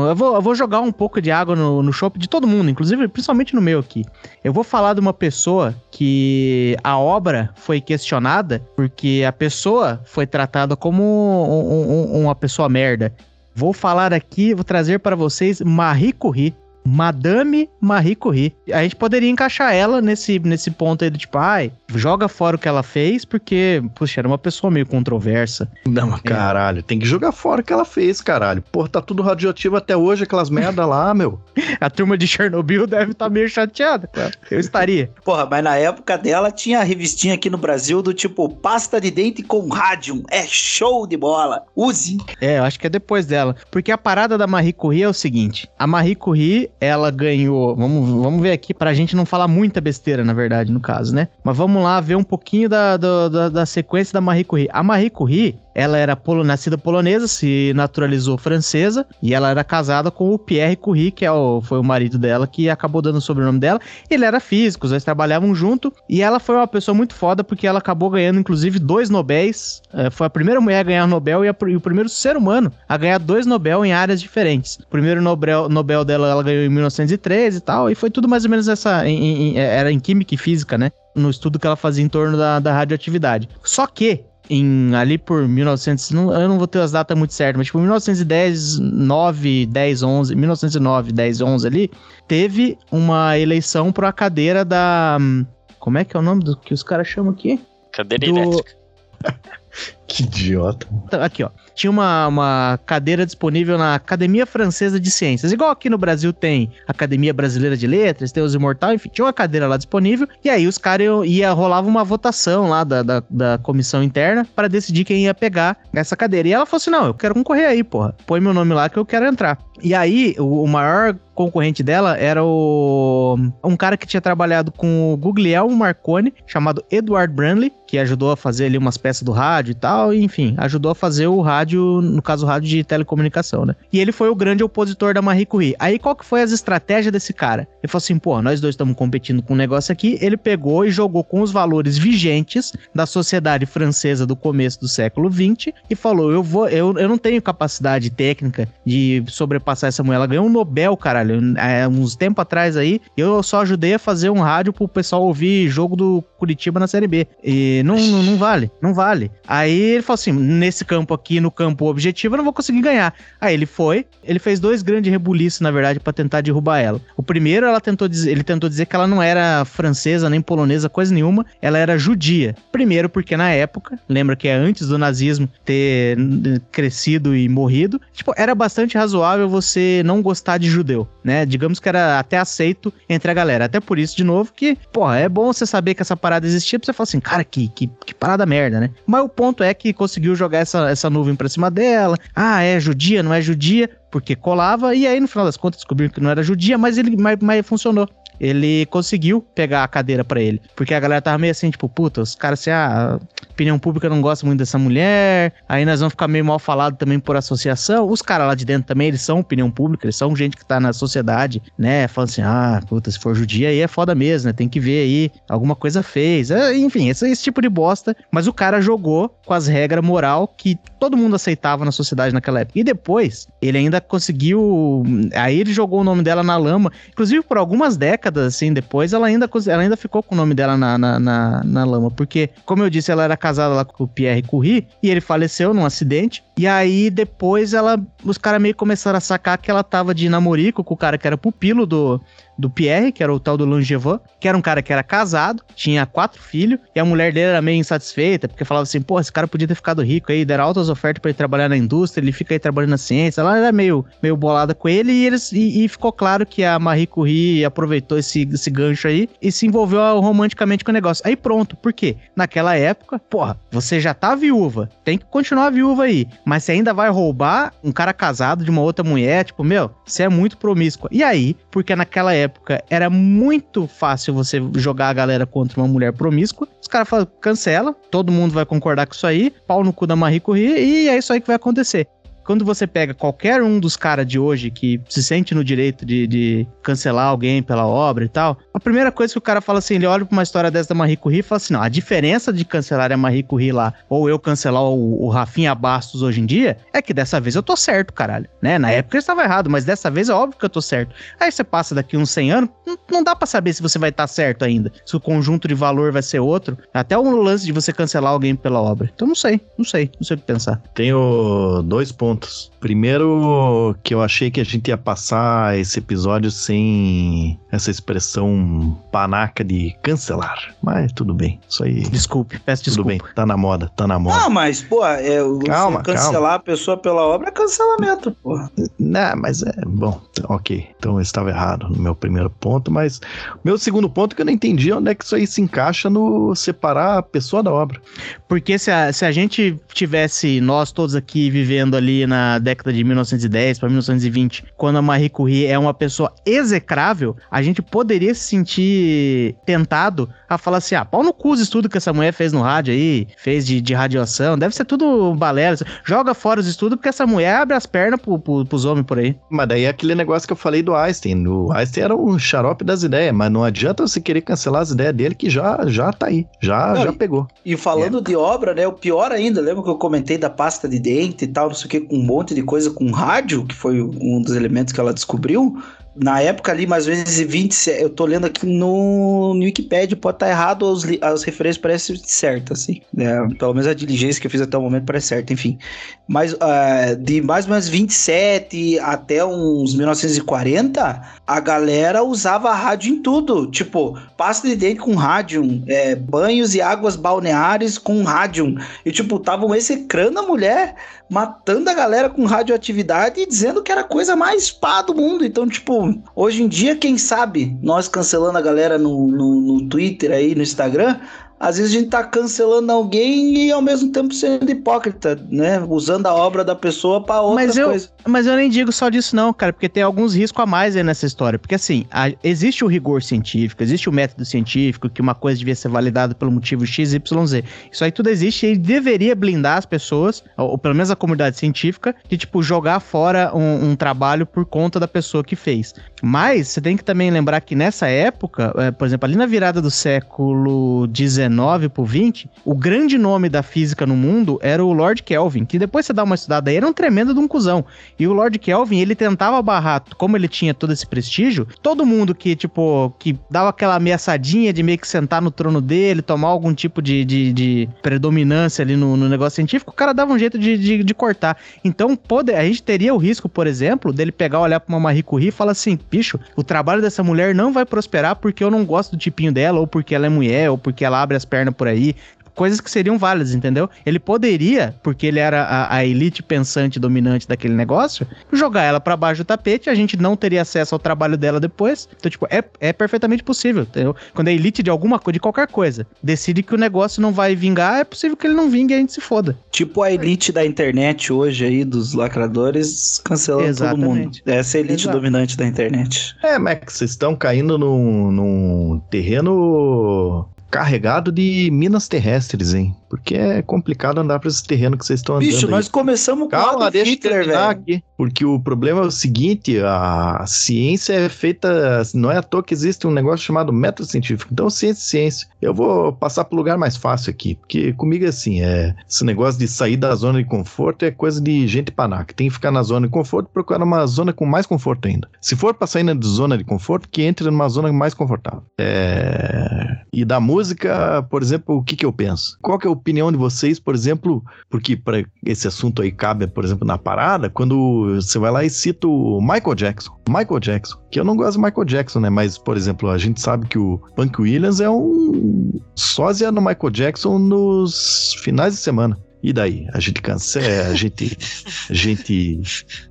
Eu vou, eu vou jogar um pouco de água no, no chopp de todo mundo, inclusive, principalmente no meu aqui. Eu vou falar de uma pessoa que a obra foi questionada porque a pessoa foi tratada como um- um- uma pessoa merda. Vou falar aqui, vou trazer para vocês Marie Curie. Madame Marie Curie. A gente poderia encaixar ela nesse, nesse ponto aí do tipo, ai, joga fora o que ela fez, porque, puxa, era uma pessoa meio controversa. Não, mas caralho, tem que jogar fora o que ela fez, caralho. Pô, tá tudo radioativo até hoje, aquelas [laughs] merda lá, meu. A turma de Chernobyl deve estar meio chateada, cara. Eu estaria. [laughs] Porra, mas na época dela tinha a revistinha aqui no Brasil do tipo pasta de dente com rádio. É show de bola. Use. É, eu acho que é depois dela. Porque a parada da Marie Curie é o seguinte: a Marie Curie, ela ganhou. Vamos, vamos ver aqui pra gente não falar muita besteira, na verdade, no caso, né? Mas vamos lá ver um pouquinho da, da, da, da sequência da Marie Curie. A Marie Curie. Ela era polo, nascida polonesa, se naturalizou francesa e ela era casada com o Pierre Curie, que é o, foi o marido dela que acabou dando o sobrenome dela. Ele era físico, os dois trabalhavam junto e ela foi uma pessoa muito foda porque ela acabou ganhando inclusive dois Nobéis. Eh, foi a primeira mulher a ganhar Nobel e, a e o primeiro ser humano a ganhar dois Nobel em áreas diferentes. O primeiro Nobel, Nobel dela ela ganhou em 1913 e tal, e foi tudo mais ou menos essa. em- em- era em Química e Física, né? No estudo que ela fazia em torno da, da radioatividade. Só que. Em, ali por 1900, não- eu não vou ter as datas muito certas, mas tipo 1910, 9, 10, 11, 1909, 10, 11 ali, teve uma eleição para a cadeira da. hum, Como é que é o nome do que os caras chamam aqui? Cadeira Do- elétrica. Que idiota. Tá, Aqui, ó. Tinha uma, uma cadeira disponível na Academia Francesa de Ciências. Igual aqui no Brasil tem Academia Brasileira de Letras, tem os Imortal, enfim, tinha uma cadeira lá disponível. E aí os caras ia rolava uma votação lá da, da, da comissão interna para decidir quem ia pegar essa cadeira. E ela falou assim: não, eu quero concorrer aí, porra. Põe meu nome lá que eu quero entrar. E aí, o, o maior concorrente dela era o um cara que tinha trabalhado com o Guglielmo Marconi, chamado Edward Branley, que ajudou a fazer ali umas peças do rádio e tal, enfim, ajudou a fazer o rádio, no caso o rádio de telecomunicação, né? E ele foi o grande opositor da Marie Curie. Aí qual que foi as estratégias desse cara? Ele falou assim, pô, nós dois estamos competindo com um negócio aqui, ele pegou e jogou com os valores vigentes da sociedade francesa do começo do século XX e falou, eu vou, eu, eu não tenho capacidade técnica de sobrepassar essa mulher, ela ganhou um Nobel, caralho, é, uns tempos atrás aí, eu só ajudei a fazer um rádio pro pessoal ouvir jogo do Curitiba na Série B. E não, não, não vale, não vale. Aí ele falou assim: nesse campo aqui, no campo objetivo, eu não vou conseguir ganhar. Aí ele foi, ele fez dois grandes rebuliços, na verdade, pra tentar derrubar ela. O primeiro, ela tentou dizer, ele tentou dizer que ela não era francesa nem polonesa, coisa nenhuma, ela era judia. Primeiro, porque na época, lembra que é antes do nazismo ter crescido e morrido, tipo, era bastante razoável você não gostar de judeu, né? Digamos que era até aceito entre a galera. Até por isso, de novo, que, porra, é bom você saber que essa parada existia pra você falar assim, cara, que, que, que parada merda, né? Mas o ponto é que conseguiu jogar essa, essa nuvem pra cima dela. Ah, é judia, não é judia, porque colava. E aí, no final das contas, descobriram que não era judia, mas ele mas, mas funcionou. Ele conseguiu pegar a cadeira pra ele. Porque a galera tava meio assim, tipo, puta, os caras assim, ah, a opinião pública não gosta muito dessa mulher. Aí nós vamos ficar meio mal falado também por associação. Os caras lá de dentro também, eles são opinião pública, eles são gente que tá na sociedade, né? Falando assim, ah, puta, se for judia aí é foda mesmo, né? Tem que ver aí, alguma coisa fez. É, enfim, esse, esse tipo de bosta. Mas o cara jogou com as regras moral que todo mundo aceitava na sociedade naquela época. E depois, ele ainda conseguiu. Aí ele jogou o nome dela na lama. Inclusive, por algumas décadas, assim, depois, ela ainda, ela ainda ficou com o nome dela na, na, na, na lama. Porque, como eu disse, ela era casada lá com o Pierre Curie e ele faleceu num acidente. E aí, depois, ela. Os caras meio começaram a sacar que ela tava de namorico com o cara que era pupilo do, do Pierre, que era o tal do Langevin, que era um cara que era casado, tinha quatro filhos, e a mulher dele era meio insatisfeita, porque falava assim, pô, esse cara podia ter ficado rico aí, deram altas ofertas pra ele trabalhar na indústria, ele fica aí trabalhando na ciência, ela era meio, meio bolada com ele, e, eles, e, e ficou claro que a Marie Curie aproveitou esse, esse gancho aí e se envolveu romanticamente com o negócio. Aí pronto, por quê? Naquela época, porra, você já tá viúva, tem que continuar viúva aí, mas você ainda vai roubar um cara casado de uma outra mulher, tipo, meu, você é muito promíscua. E aí, porque naquela época era muito fácil você jogar a galera contra uma mulher promíscua, os caras falam, cancela, todo mundo vai concordar com isso aí, pau no cu da Marie Curie, e é isso aí que vai acontecer. Quando você pega qualquer um dos caras de hoje que se sente no direito de, de cancelar alguém pela obra e tal, a primeira coisa que o cara fala assim, ele olha pra uma história dessa da Marie Curie e fala assim, não, a diferença de cancelar a Marie Curie lá, ou eu cancelar o, o Rafinha Bastos hoje em dia, é que dessa vez eu tô certo, caralho, né? Na época eu estava errado, mas dessa vez é óbvio que eu tô certo. Aí você passa daqui uns 100 anos, não, dá pra saber se você vai estar certo ainda, se o conjunto de valor vai ser outro, até o lance de você cancelar alguém pela obra. Então não sei, não sei, não sei o que pensar. Tenho dois pontos. Primeiro, que eu achei que a gente ia passar esse episódio sem essa expressão panaca de cancelar. Mas tudo bem. Isso aí. Desculpe, peço Tudo desculpa. bem. Tá na moda, tá na moda. Não, mas, pô, é, Calma, cancelar a pessoa pela obra é cancelamento, pô. Não, mas é bom, ok. Então eu estava errado no meu primeiro ponto, mas meu segundo ponto é que eu não entendi onde é que isso aí se encaixa no separar a pessoa da obra. Porque se a, se a gente tivesse, nós todos aqui vivendo ali na década de 1910 para 1920, quando a Marie Curie é uma pessoa execrável, a gente poderia se sentir tentado a falar assim: ah, pau no cu os estudos que essa mulher fez no rádio aí, fez de, de radiação, deve ser tudo balela. Joga fora os estudos porque essa mulher abre as pernas pro, pro, pros homens por aí. Mas daí é aquele negócio que eu falei do Einstein. O Einstein era um xarope das ideias, mas não adianta você querer cancelar as ideias dele que já, já tá aí. Já, Não, já pegou. E falando de obra, né? O pior ainda, lembra que eu comentei da pasta de dente e tal, não sei o que, com um monte de coisa com rádio, que foi um dos elementos que ela descobriu. Na época ali, mais ou menos em 27, eu tô lendo aqui no, no Wikipedia, pode estar errado, os, li- as referências parecem certas, assim. né? Pelo menos a diligência que eu fiz até o momento parece certa, enfim. Mas ah, de mais ou menos 27 até uns 1940, a galera usava rádio em tudo. Tipo, pasta de dente com rádio, é, banhos e águas balneares com rádio. E, tipo, estavam execrando a mulher, matando a galera com radioatividade e dizendo que era a coisa mais pá do mundo. Então, tipo, hoje em dia, quem sabe, nós cancelando a galera no, no, no Twitter aí, no Instagram, às vezes a gente tá cancelando alguém e ao mesmo tempo sendo hipócrita, né? Usando a obra da pessoa pra outras Mas eu- coisas. Mas eu nem digo só disso, não, cara, porque tem alguns riscos a mais aí nessa história. Porque assim, a- existe o rigor científico, existe o método científico, que uma coisa devia ser validada pelo motivo XYZ. Isso aí tudo existe e deveria blindar as pessoas, ou, ou pelo menos a comunidade científica, de, tipo, jogar fora um, um trabalho por conta da pessoa que fez. Mas você tem que também lembrar que nessa época, é, por exemplo, ali na virada do século XIX pro XX, o grande nome da física no mundo era o Lord Kelvin, que depois você dá uma estudada aí, era um tremendo de um cuzão. E o Lord Kelvin, ele tentava barrar, como ele tinha todo esse prestígio, todo mundo que, tipo, que dava aquela ameaçadinha de meio que sentar no trono dele, tomar algum tipo de, de, de predominância ali no, no negócio científico, o cara dava um jeito de, de, de cortar. Então, pode, a gente teria o risco, por exemplo, dele pegar, olhar pra uma Marie Curie e falar assim, bicho, o trabalho dessa mulher não vai prosperar porque eu não gosto do tipinho dela, ou porque ela é mulher, ou porque ela abre as pernas por aí, coisas que seriam válidas, entendeu? Ele poderia, porque ele era a, a elite pensante dominante daquele negócio, jogar ela pra baixo do tapete, a gente não teria acesso ao trabalho dela depois. Então, tipo, é, é perfeitamente possível, entendeu? Quando a elite de alguma coisa, de qualquer coisa, decide que o negócio não vai vingar, é possível que ele não vingue e a gente se foda. Tipo a elite da internet hoje aí, dos lacradores, cancelando todo mundo. Exatamente. Essa é a elite Exato. dominante da internet. É, Max, vocês estão caindo num, num terreno carregado de minas terrestres, hein? Porque é complicado andar pra esse terreno que vocês estão andando. Bicho, aí. nós começamos com Calma, Adolf deixa eu Hitler, velho. aqui. Porque o problema é o seguinte: a ciência é feita. Não é à toa que existe um negócio chamado método científico. Então, ciência, ciência. Eu vou passar pro lugar mais fácil aqui. Porque comigo é assim: é, esse negócio de sair da zona de conforto é coisa de gente panaca. Tem que ficar na zona de conforto e procurar uma zona com mais conforto ainda. Se for pra sair na zona de conforto, que entre numa zona mais confortável. É, E da música, por exemplo, o que, que eu penso? Qual que é a opinião de vocês, por exemplo, porque para esse assunto aí cabe, por exemplo, na parada, quando você vai lá e cita o Michael Jackson. Michael Jackson, que eu não gosto do Michael Jackson, né? Mas, por exemplo, a gente sabe que o Punk Williams é um sósia no Michael Jackson nos finais de semana. E daí? A gente cancela, a gente, a gente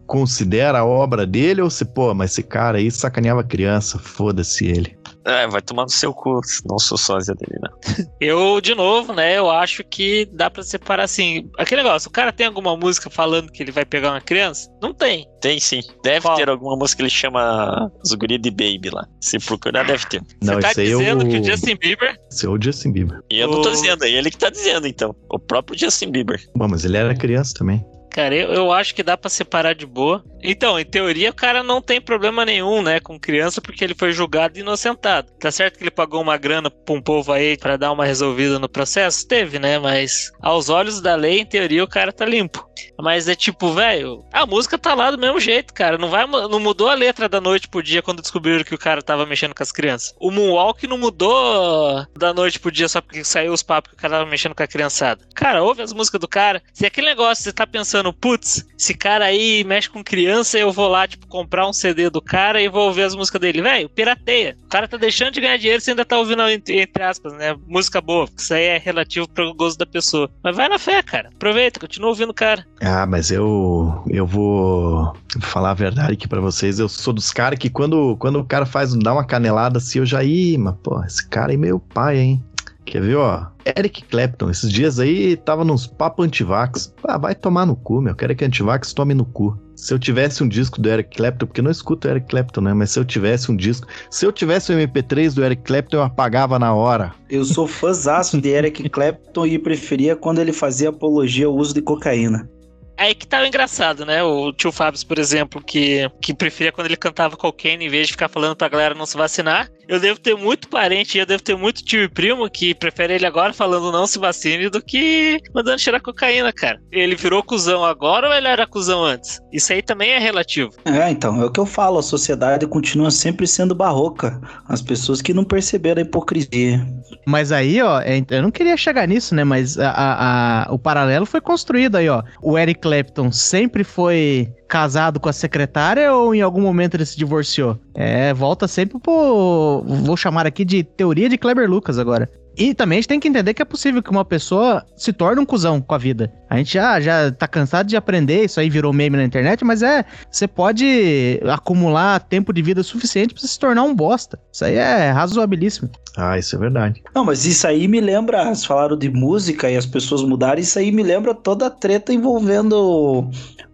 considera a obra dele ou se, pô, mas esse cara aí sacaneava criança, foda-se ele. É, vai tomar no seu cu, não sou sósia dele, não. [laughs] Eu, de novo, né, eu acho que dá pra separar assim. Aquele negócio, o cara tem alguma música falando que ele vai pegar uma criança? Não tem. Tem sim. Deve Qual? ter alguma música que ele chama Os Guri de Baby lá. Se procurar, deve ter. Não, Você tá é dizendo o, que o Justin Bieber. esse é o Justin Bieber. E eu não tô O- dizendo, é ele que tá dizendo, então. O próprio Justin Bieber. Bom, mas ele era criança também. Cara. Eu, eu acho que dá pra separar de boa. Então, em teoria, o cara não tem problema nenhum, né, com criança, porque ele foi julgado e inocentado. Tá certo que ele pagou uma grana pra um povo aí pra dar uma resolvida no processo? Teve, né? Mas aos olhos da lei, em teoria, o cara tá limpo. Mas é tipo, velho, a música tá lá do mesmo jeito, cara. Não, vai, não mudou a letra da noite pro dia quando descobriram que o cara tava mexendo com as crianças. O Moonwalk não mudou da noite pro dia só porque saiu os papos que o cara tava mexendo com a criançada. Cara, ouve as músicas do cara. Se aquele negócio você tá pensando, putz, esse cara aí mexe com criança, eu vou lá, tipo, comprar um CD do cara e vou ouvir as músicas dele. Velho, pirateia. O cara tá deixando de ganhar dinheiro, você ainda tá ouvindo, entre, entre aspas, né? Música boa. Isso aí é relativo pro gosto da pessoa. Mas vai na fé, cara. Aproveita, continua ouvindo o cara. Ah, mas eu eu vou falar a verdade aqui pra vocês. Eu sou dos caras que quando, quando o cara faz dá uma canelada assim, eu já ih, mas pô, esse cara é meu pai, hein? Quer ver, ó? Eric Clapton, esses dias aí tava nos papo antivax. Ah, vai tomar no cu, meu. Quero que antivax tome no cu. Se eu tivesse um disco do Eric Clapton, porque eu não escuto o Eric Clapton, né? Mas se eu tivesse um disco, se eu tivesse o um MP3 do Eric Clapton, eu apagava na hora. Eu sou fãzaço de Eric Clapton e preferia quando ele fazia apologia ao uso de cocaína. Aí que tá o engraçado, né? O tio Fábio, por exemplo, que, que preferia quando ele cantava cocaine em vez de ficar falando pra galera não se vacinar. Eu devo ter muito parente, eu devo ter muito tio e primo que prefere ele agora falando não se vacine do que mandando cheirar cocaína, cara. Ele virou cuzão agora ou ele era cuzão antes? Isso aí também é relativo. É, então, é o que eu falo, a sociedade continua sempre sendo barroca. As pessoas que não perceberam a hipocrisia. Mas aí, ó, é, eu não queria chegar nisso, né? Mas a, a, a, o paralelo foi construído aí, ó. O Eric Clapton sempre foi casado com a secretária ou em algum momento ele se divorciou? É, volta sempre pro. Vou chamar aqui de teoria de Kleber Lucas agora. E também a gente tem que entender que é possível que uma pessoa se torne um cuzão com a vida. A gente já, já tá cansado de aprender, isso aí virou meme na internet, mas é. Você pode acumular tempo de vida suficiente pra se tornar um bosta. Isso aí é razoabilíssimo. Ah, isso é verdade. Não, mas isso aí me lembra, vocês falaram de música e as pessoas mudaram, isso aí me lembra toda a treta envolvendo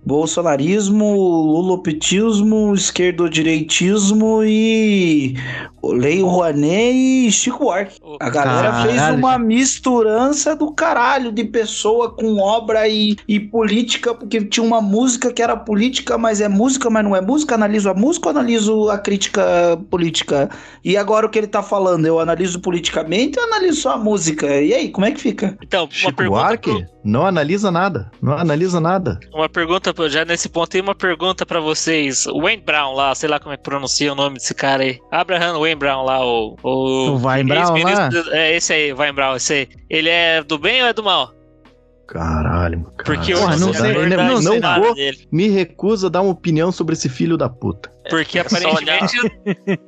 bolsonarismo, lulopetismo, esquerdodireitismo e Lei Rouanet e Chico Buarque. A galera Caralho. fez uma misturança do caralho de pessoa com obra e, e política, porque tinha uma música que era política, mas é música, mas não é música. Analiso a música ou analiso a crítica política? E agora o que ele tá falando, eu analiso politicamente ou analiso só a música? E aí, como é que fica? Então, uma Chico pergunta. Buarque pro- não analisa nada. Não analisa nada. Uma pergunta, já nesse ponto, tem uma pergunta pra vocês. O Wayne Brown lá, sei lá como é que pronuncia o nome desse cara aí. Abraham Wayne Brown lá, o. O, O Wayne Brown lá? É esse aí, Wayne Brown, esse aí. Ele é do bem ou é do mal? Caralho, cara. Porque Porra, hoje não o sei, não- não Senado vou. dele. Me recusa a dar uma opinião sobre esse filho da puta. Porque É aparentemente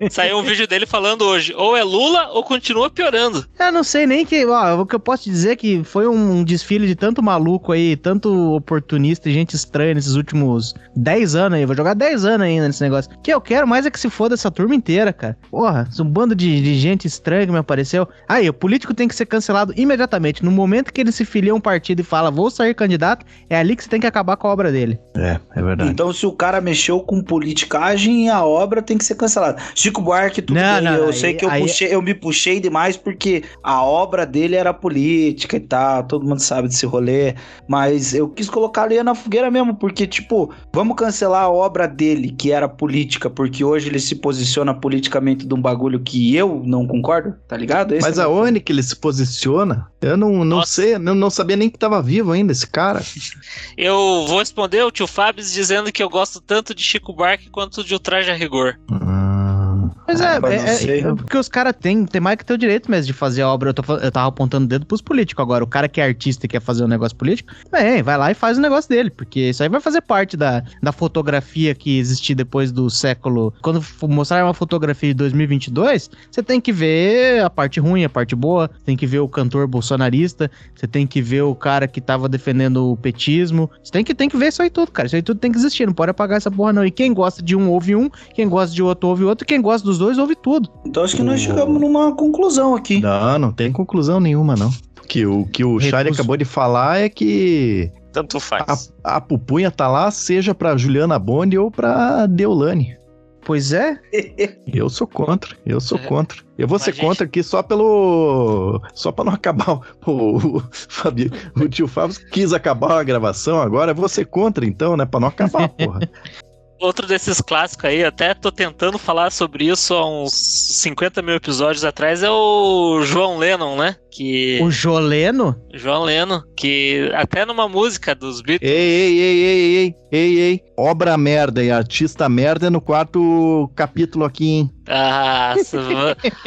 saiu um vídeo dele falando hoje, ou é Lula ou continua piorando. Eu não sei nem que. Ó, o que eu posso te dizer é que foi um desfile de tanto maluco aí, tanto oportunista e gente estranha nesses últimos 10 anos aí. Vou jogar 10 anos ainda nesse negócio. O que eu quero mais é que se foda essa turma inteira, cara. Porra, um bando de, de gente estranha que me apareceu. Aí, o político tem que ser cancelado imediatamente. No momento que ele se filia a um partido e fala, vou sair candidato, é ali que você tem que acabar com a obra dele. É, é verdade. Então, se o cara mexeu com politicagem, a obra tem que ser cancelada. Chico Buarque, tudo Não, bem. não, eu aí- sei que eu, aí- puxei, eu me puxei demais porque a obra dele era política e tal. Todo mundo sabe desse rolê. Mas eu quis colocar ali na fogueira mesmo, porque, tipo, vamos cancelar a obra dele, que era política, porque hoje ele se posiciona politicamente de um bagulho que eu não concordo, tá ligado? Esse Mas é aonde que ele se posiciona? Eu não, não Nossa. sei, não, não sabia nem que tava vivo ainda esse cara. [laughs] Eu vou responder o tio Fábio dizendo que eu gosto tanto de Chico Buarque quanto de O Traje a Rigor. Ah, Ah, é, mas é, é- é porque os caras têm tem mais que ter o direito mesmo de fazer a obra. Eu, tô eu tava apontando o dedo pros políticos agora. O cara que é artista e quer fazer um negócio político, bem, vai lá e faz o negócio dele, porque isso aí vai fazer parte da, da fotografia que existir depois do século. Quando mostrar uma fotografia de 2022, você tem que ver a parte ruim, a parte boa, tem que ver o cantor bolsonarista, você tem que ver o cara que tava defendendo o petismo. Você tem que, tem que ver isso aí tudo, cara. Isso aí tudo tem que existir, não pode apagar essa porra não. E quem gosta de um, ouve um, quem gosta de outro, ouve outro, quem gosta dos dois, ouve tudo. Então acho que nós chegamos numa conclusão aqui. não, não tem conclusão nenhuma, não. Que o que o Shari acabou de falar é que Tanto faz. a, a pupunha tá lá, seja pra Juliana Bond ou pra Deolane. Pois é. [laughs] Eu sou contra, eu sou É. contra. Eu vou Mas, ser gente- contra aqui só pelo. Só pra não acabar. O, [laughs] o, o, Fabi- o tio Fábio quis acabar a gravação agora. Eu vou ser contra então, né? Pra não acabar, [laughs] porra. Outro desses clássicos aí, até tô tentando falar sobre isso há uns 50 mil episódios atrás, é o João Lennon, né? Que. O Joleno? João Lennon, que até numa música dos Beatles. ei, ei, ei, ei, ei, ei, ei. Obra merda e artista merda é no quarto capítulo aqui, hein? Ah,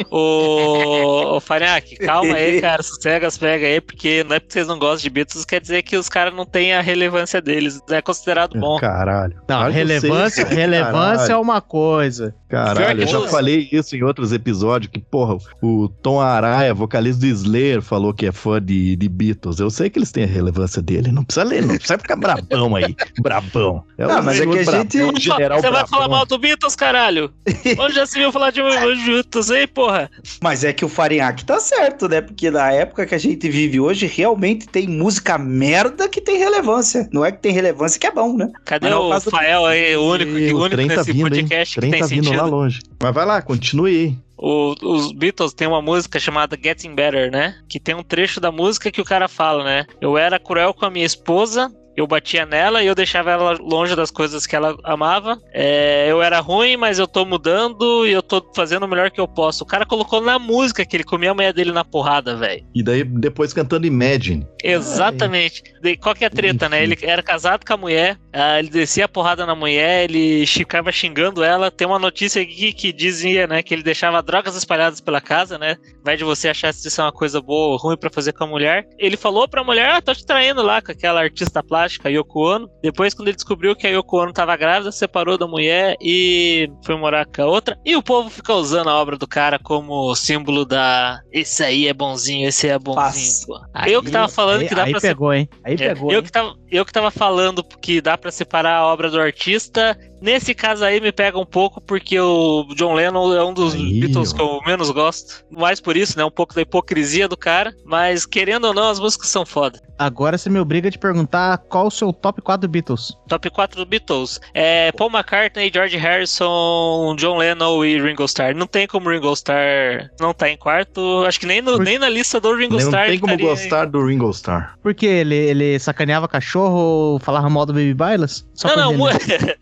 o, o Farinhaque, calma aí, [laughs] cara, sossega as pega aí, porque não é porque vocês não gostam de Beatles, quer dizer que os caras não têm a relevância deles, é considerado bom. Caralho. Não, eu sei, relevância, relevância é Caralho. uma coisa. Caralho, eu já falei isso em outros episódios, que, porra, o Tom Araya, vocalista do Slayer, falou que é fã de, de Beatles. Eu sei que eles têm a relevância dele, não precisa ler, não precisa ficar brabão aí, brabão. É Não, o mas é que a brabão, gente- o general Você vai brabão. falar mal do Beatles, caralho? Onde já se viu falar de Beatles aí, porra? Mas é que o Farinhaque tá certo, né? Porque na época que a gente vive hoje, realmente tem música merda que tem relevância. Não é que tem relevância que é bom, né? Cadê Mas é o o caso do- Fael aí, o único, Ih, o o único tá nesse vindo, hein? podcast O que trem tem tá vindo sentido? lá longe. Mas vai lá, continue aí. O- os Beatles têm uma música chamada Getting Better, né? Que tem um trecho da música que o cara fala, né? Eu era cruel com a minha esposa, eu batia nela e eu deixava ela longe das coisas que ela amava. É, eu era ruim, mas eu tô mudando e eu tô fazendo o melhor que eu posso. O cara colocou na música que ele comia a mulher dele na porrada, velho. E daí depois cantando Imagine. Exatamente. Daí, qual que é a treta, né? Ele era casado com a mulher, ah, ele descia a porrada na mulher, ele ficava xingando ela. Tem uma notícia aqui que dizia, né, que ele deixava drogas espalhadas pela casa, né? Vai de você achar se isso é uma coisa boa ou ruim pra fazer com a mulher. Ele falou pra mulher, ah, tô te traindo lá com aquela artista plástica, Yoko Ono. Depois, quando ele descobriu que a Yoko Ono tava grávida, separou da mulher e foi morar com a outra. E o povo fica usando a obra do cara como símbolo da... Esse aí é bonzinho, esse é bonzinho, pô. eu que tava falando aí, que dá aí pra pegou, hein? Aí é, pegou. eu, hein? que tava, eu que tava falando que dá pra separar a obra do artista. Nesse caso aí me pega um pouco porque o John Lennon é um dos Aí, Beatles ó. que eu menos gosto. Mais por isso, né? Um pouco da hipocrisia do cara. Mas querendo ou não, as músicas são foda. Agora você me obriga a te perguntar qual o seu top 4 do Beatles. Top 4 do Beatles. É Paul McCartney, George Harrison, John Lennon e Ringo Starr. Não tem como Ringo Starr não tá em quarto. Acho que nem, no- Por- nem na lista do Ringo Não Starr. tem como estaria- gostar do Ringo Starr. Porque ele, ele sacaneava cachorro, falava mal do Baby Bailas? Só não, não, [laughs] entender. mu-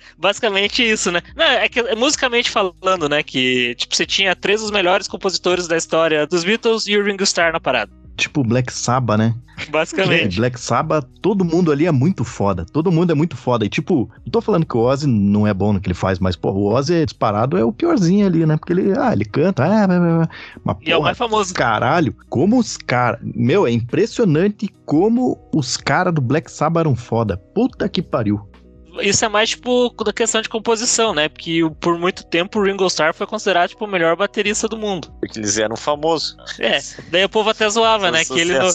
basicamente isso, né? Não, é que musicalmente falando, né? Que tipo, você tinha três dos melhores compositores da história dos Beatles e o Ringo Starr na parada. Tipo Black Sabbath, né? Basicamente. [laughs] Black Sabbath, todo mundo ali é muito foda. Todo mundo é muito foda. E tipo, não tô falando que o Ozzy não é bom no que ele faz, mas, pô, o Ozzy é disparado, é o piorzinho ali, né? Porque ele, ah, ele canta, ah, blá. mas, E é o mais famoso. caralho, como os caras. Meu, é impressionante como os caras do Black Sabbath eram foda. Puta que pariu. Isso é mais, tipo, da questão de composição, né? Porque por muito tempo o Ringo Starr foi considerado, tipo, o melhor baterista do mundo. Porque eles eram famosos. É, daí o povo até zoava, né? Que ele, no,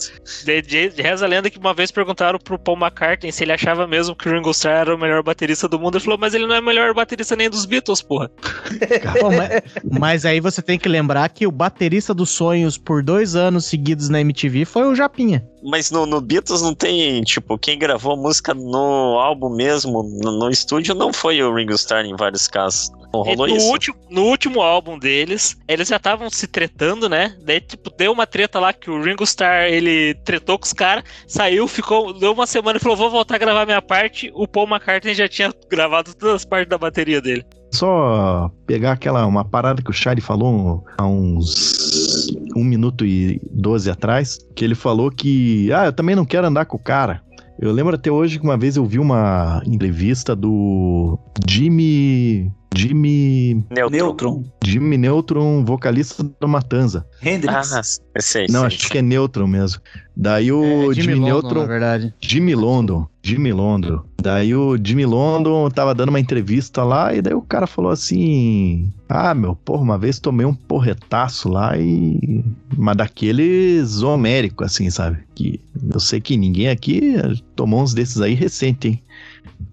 de, de, reza a lenda que uma vez perguntaram pro Paul McCartney se ele achava mesmo que o Ringo Starr era o melhor baterista do mundo. Ele falou, mas ele não é o melhor baterista nem dos Beatles, porra. [laughs] Pô, mas, mas aí você tem que lembrar que o baterista dos sonhos por dois anos seguidos na MTV foi o Japinha. Mas no, no Beatles não tem, tipo, quem gravou a música no álbum mesmo, no, no estúdio, não foi o Ringo Starr em vários casos. Não rolou no, isso? último, no último álbum deles, eles já estavam se tretando, né? Daí, tipo, deu uma treta lá que o Ringo Starr, ele tretou com os caras, saiu, ficou, deu uma semana e falou, vou voltar a gravar minha parte. O Paul McCartney já tinha gravado todas as partes da bateria dele. Só pegar aquela, uma parada que o Shari falou há uns 1 minuto e 12 atrás, que ele falou que, ah, eu também não quero andar com o cara. Eu lembro até hoje que uma vez eu vi uma entrevista do Jimmy. Jimmy. Neutron. Neutron. Jimmy Neutron, vocalista do Matanza. Hendrix. Ah, sei, Não, sei. acho que é Neutron mesmo. Daí o É, Jimmy, London, Neutron. na verdade. Jimmy London, Jimmy London. Daí o Jimmy London tava dando uma entrevista lá e daí o cara falou assim: Ah, meu, porra, uma vez tomei um porretaço lá e. Mas daqueles homérico, assim, sabe? Que eu sei que ninguém aqui tomou uns desses aí recente, hein?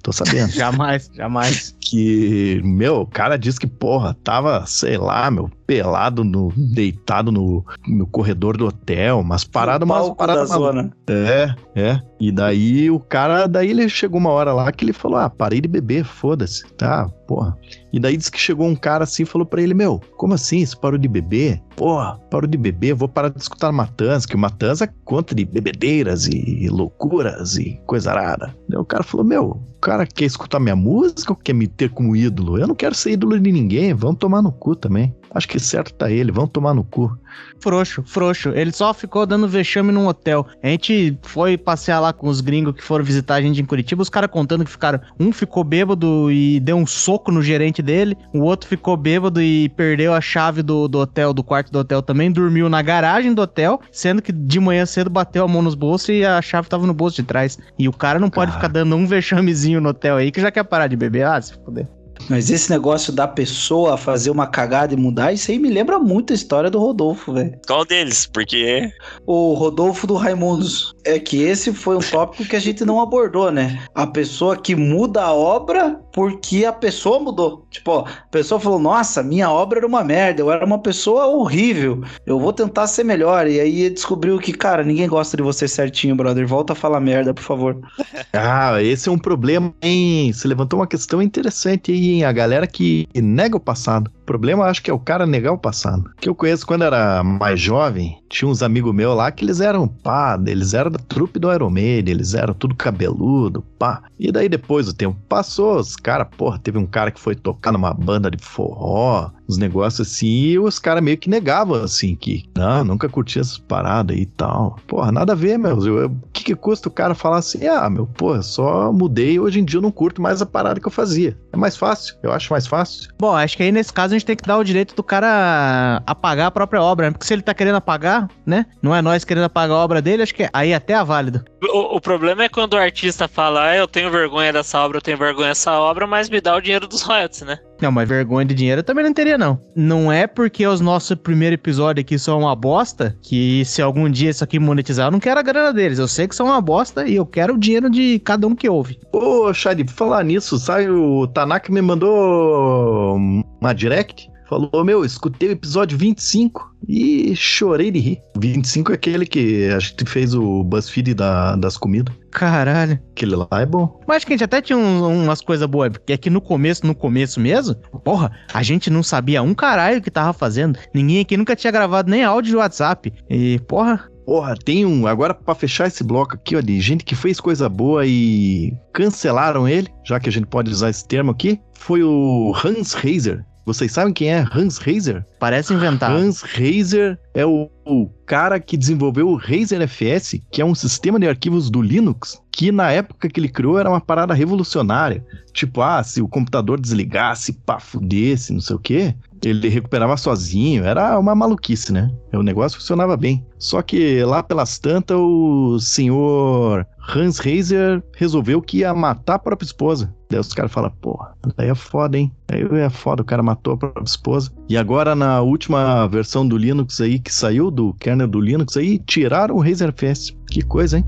Tô sabendo. [laughs] Jamais, jamais. que, meu, o cara disse que, porra, tava, sei lá, meu, pelado, no, deitado no, no corredor do hotel, umas paradas, umas paradas zona. É, é. E daí o cara, daí ele chegou uma hora lá que ele falou: Ah, parei de beber, foda-se. Tá, porra. E daí disse que chegou um cara assim e falou pra ele: Meu, como assim? Você parou de beber? Porra, parou de beber, vou parar de escutar Matanza, que o Matanza é conta de bebedeiras e loucuras e coisa rara. Daí o cara falou: Meu, o cara quer escutar minha música ou quer me ter como ídolo? Eu não quero ser ídolo de ninguém, vamos tomar no cu também. Acho que certo tá ele, vamos tomar no cu. Frouxo, frouxo. Ele só ficou dando vexame num hotel. A gente foi passear lá com os gringos que foram visitar a gente em Curitiba, os caras contando que ficaram. Um ficou bêbado e deu um soco no gerente dele, o outro ficou bêbado e perdeu a chave do, do hotel, do quarto do hotel também, dormiu na garagem do hotel, sendo que de manhã cedo bateu a mão nos bolsos e a chave tava no bolso de trás. E o cara não pode Cara. ficar dando um vexamezinho no hotel aí que já quer parar de beber. Ah, se fuder. Mas esse negócio da pessoa fazer uma cagada e mudar, isso aí me lembra muito a história do Rodolfo, velho. Qual deles? Porque O Rodolfo do Raimundos. É que esse foi um tópico que a gente não abordou, né? A pessoa que muda a obra porque a pessoa mudou. Tipo, a pessoa falou: Nossa, minha obra era uma merda, eu era uma pessoa horrível. Eu vou tentar ser melhor. E aí descobriu que, cara, ninguém gosta de você certinho, brother. Volta a falar merda, por favor. [laughs] Ah, esse é um problema, hein? Você levantou uma questão interessante aí, hein? A galera que nega o passado. O problema, acho que é o cara negar o passado. Que eu conheço quando era mais jovem, tinha uns amigos meus lá que eles eram pá, eles eram da trupe do Iron Maiden, eles eram tudo cabeludo, pá. E daí depois o tempo passou, os caras, porra, teve um cara que foi tocar numa banda de forró, uns negócios assim, e os caras meio que negavam, assim, que não, nunca curti essas paradas e tal. Porra, nada a ver, meu. Eu- eu- O que, que custa o cara falar assim, ah, meu, porra, só mudei, hoje em dia eu não curto mais a parada que eu fazia. É mais fácil, eu acho mais fácil. Bom, acho que aí nesse caso a gente tem que dar o direito do cara apagar a própria obra, né? Porque se ele tá querendo apagar, né? Não é nós querendo apagar a obra dele, acho que aí até é válido. O, o problema é quando o artista fala, ah, eu tenho vergonha dessa obra, eu tenho vergonha dessa obra, mas me dá o dinheiro dos royalties, né? Não, mas vergonha de dinheiro eu também não teria, não. Não é porque os nossos primeiros episódios aqui são uma bosta, que se algum dia isso aqui monetizar, eu não quero a grana deles. Eu sei que são uma bosta e eu quero o dinheiro de cada um que ouve. Ô, por falar nisso, sabe, o Tanaka me mandou uma direct. Falou, meu, escutei o episódio 25 e chorei de rir. 25 é aquele que a gente fez o BuzzFeed da, das comidas. Caralho. Aquele lá é bom. Mas acho que a gente até tinha um- umas coisas boas, porque é que no começo, no começo mesmo, porra, a gente não sabia um caralho o que tava fazendo. Ninguém aqui nunca tinha gravado nem áudio de WhatsApp. E, porra, Porra, tem um. Agora, pra fechar esse bloco aqui, ó, de gente que fez coisa boa e cancelaram ele, já que a gente pode usar esse termo aqui, foi o Hans Reiser. Vocês sabem quem é Hans Reiser? parece inventado. Hans Reiser é o, o cara que desenvolveu o Reiser FS, que é um sistema de arquivos do Linux, que na época que ele criou era uma parada revolucionária. Tipo, ah, se o computador desligasse, pá, fudesse, não sei o quê, ele recuperava sozinho. Era uma maluquice, né? O negócio funcionava bem. Só que lá pelas tantas, o senhor Hans Reiser resolveu que ia matar a própria esposa. Daí os caras falam, porra, daí é foda, hein? Aí é foda, o cara matou a própria esposa. E agora, na última versão do Linux aí, que saiu do kernel do Linux aí, tiraram o Razer Fest. Que coisa, hein?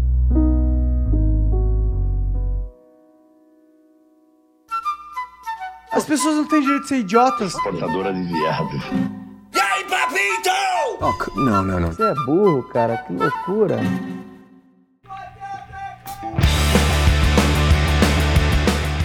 As pessoas não têm direito de ser idiotas. Portadora de viado. Oh, c- não, não, não. Você é burro, cara, que loucura.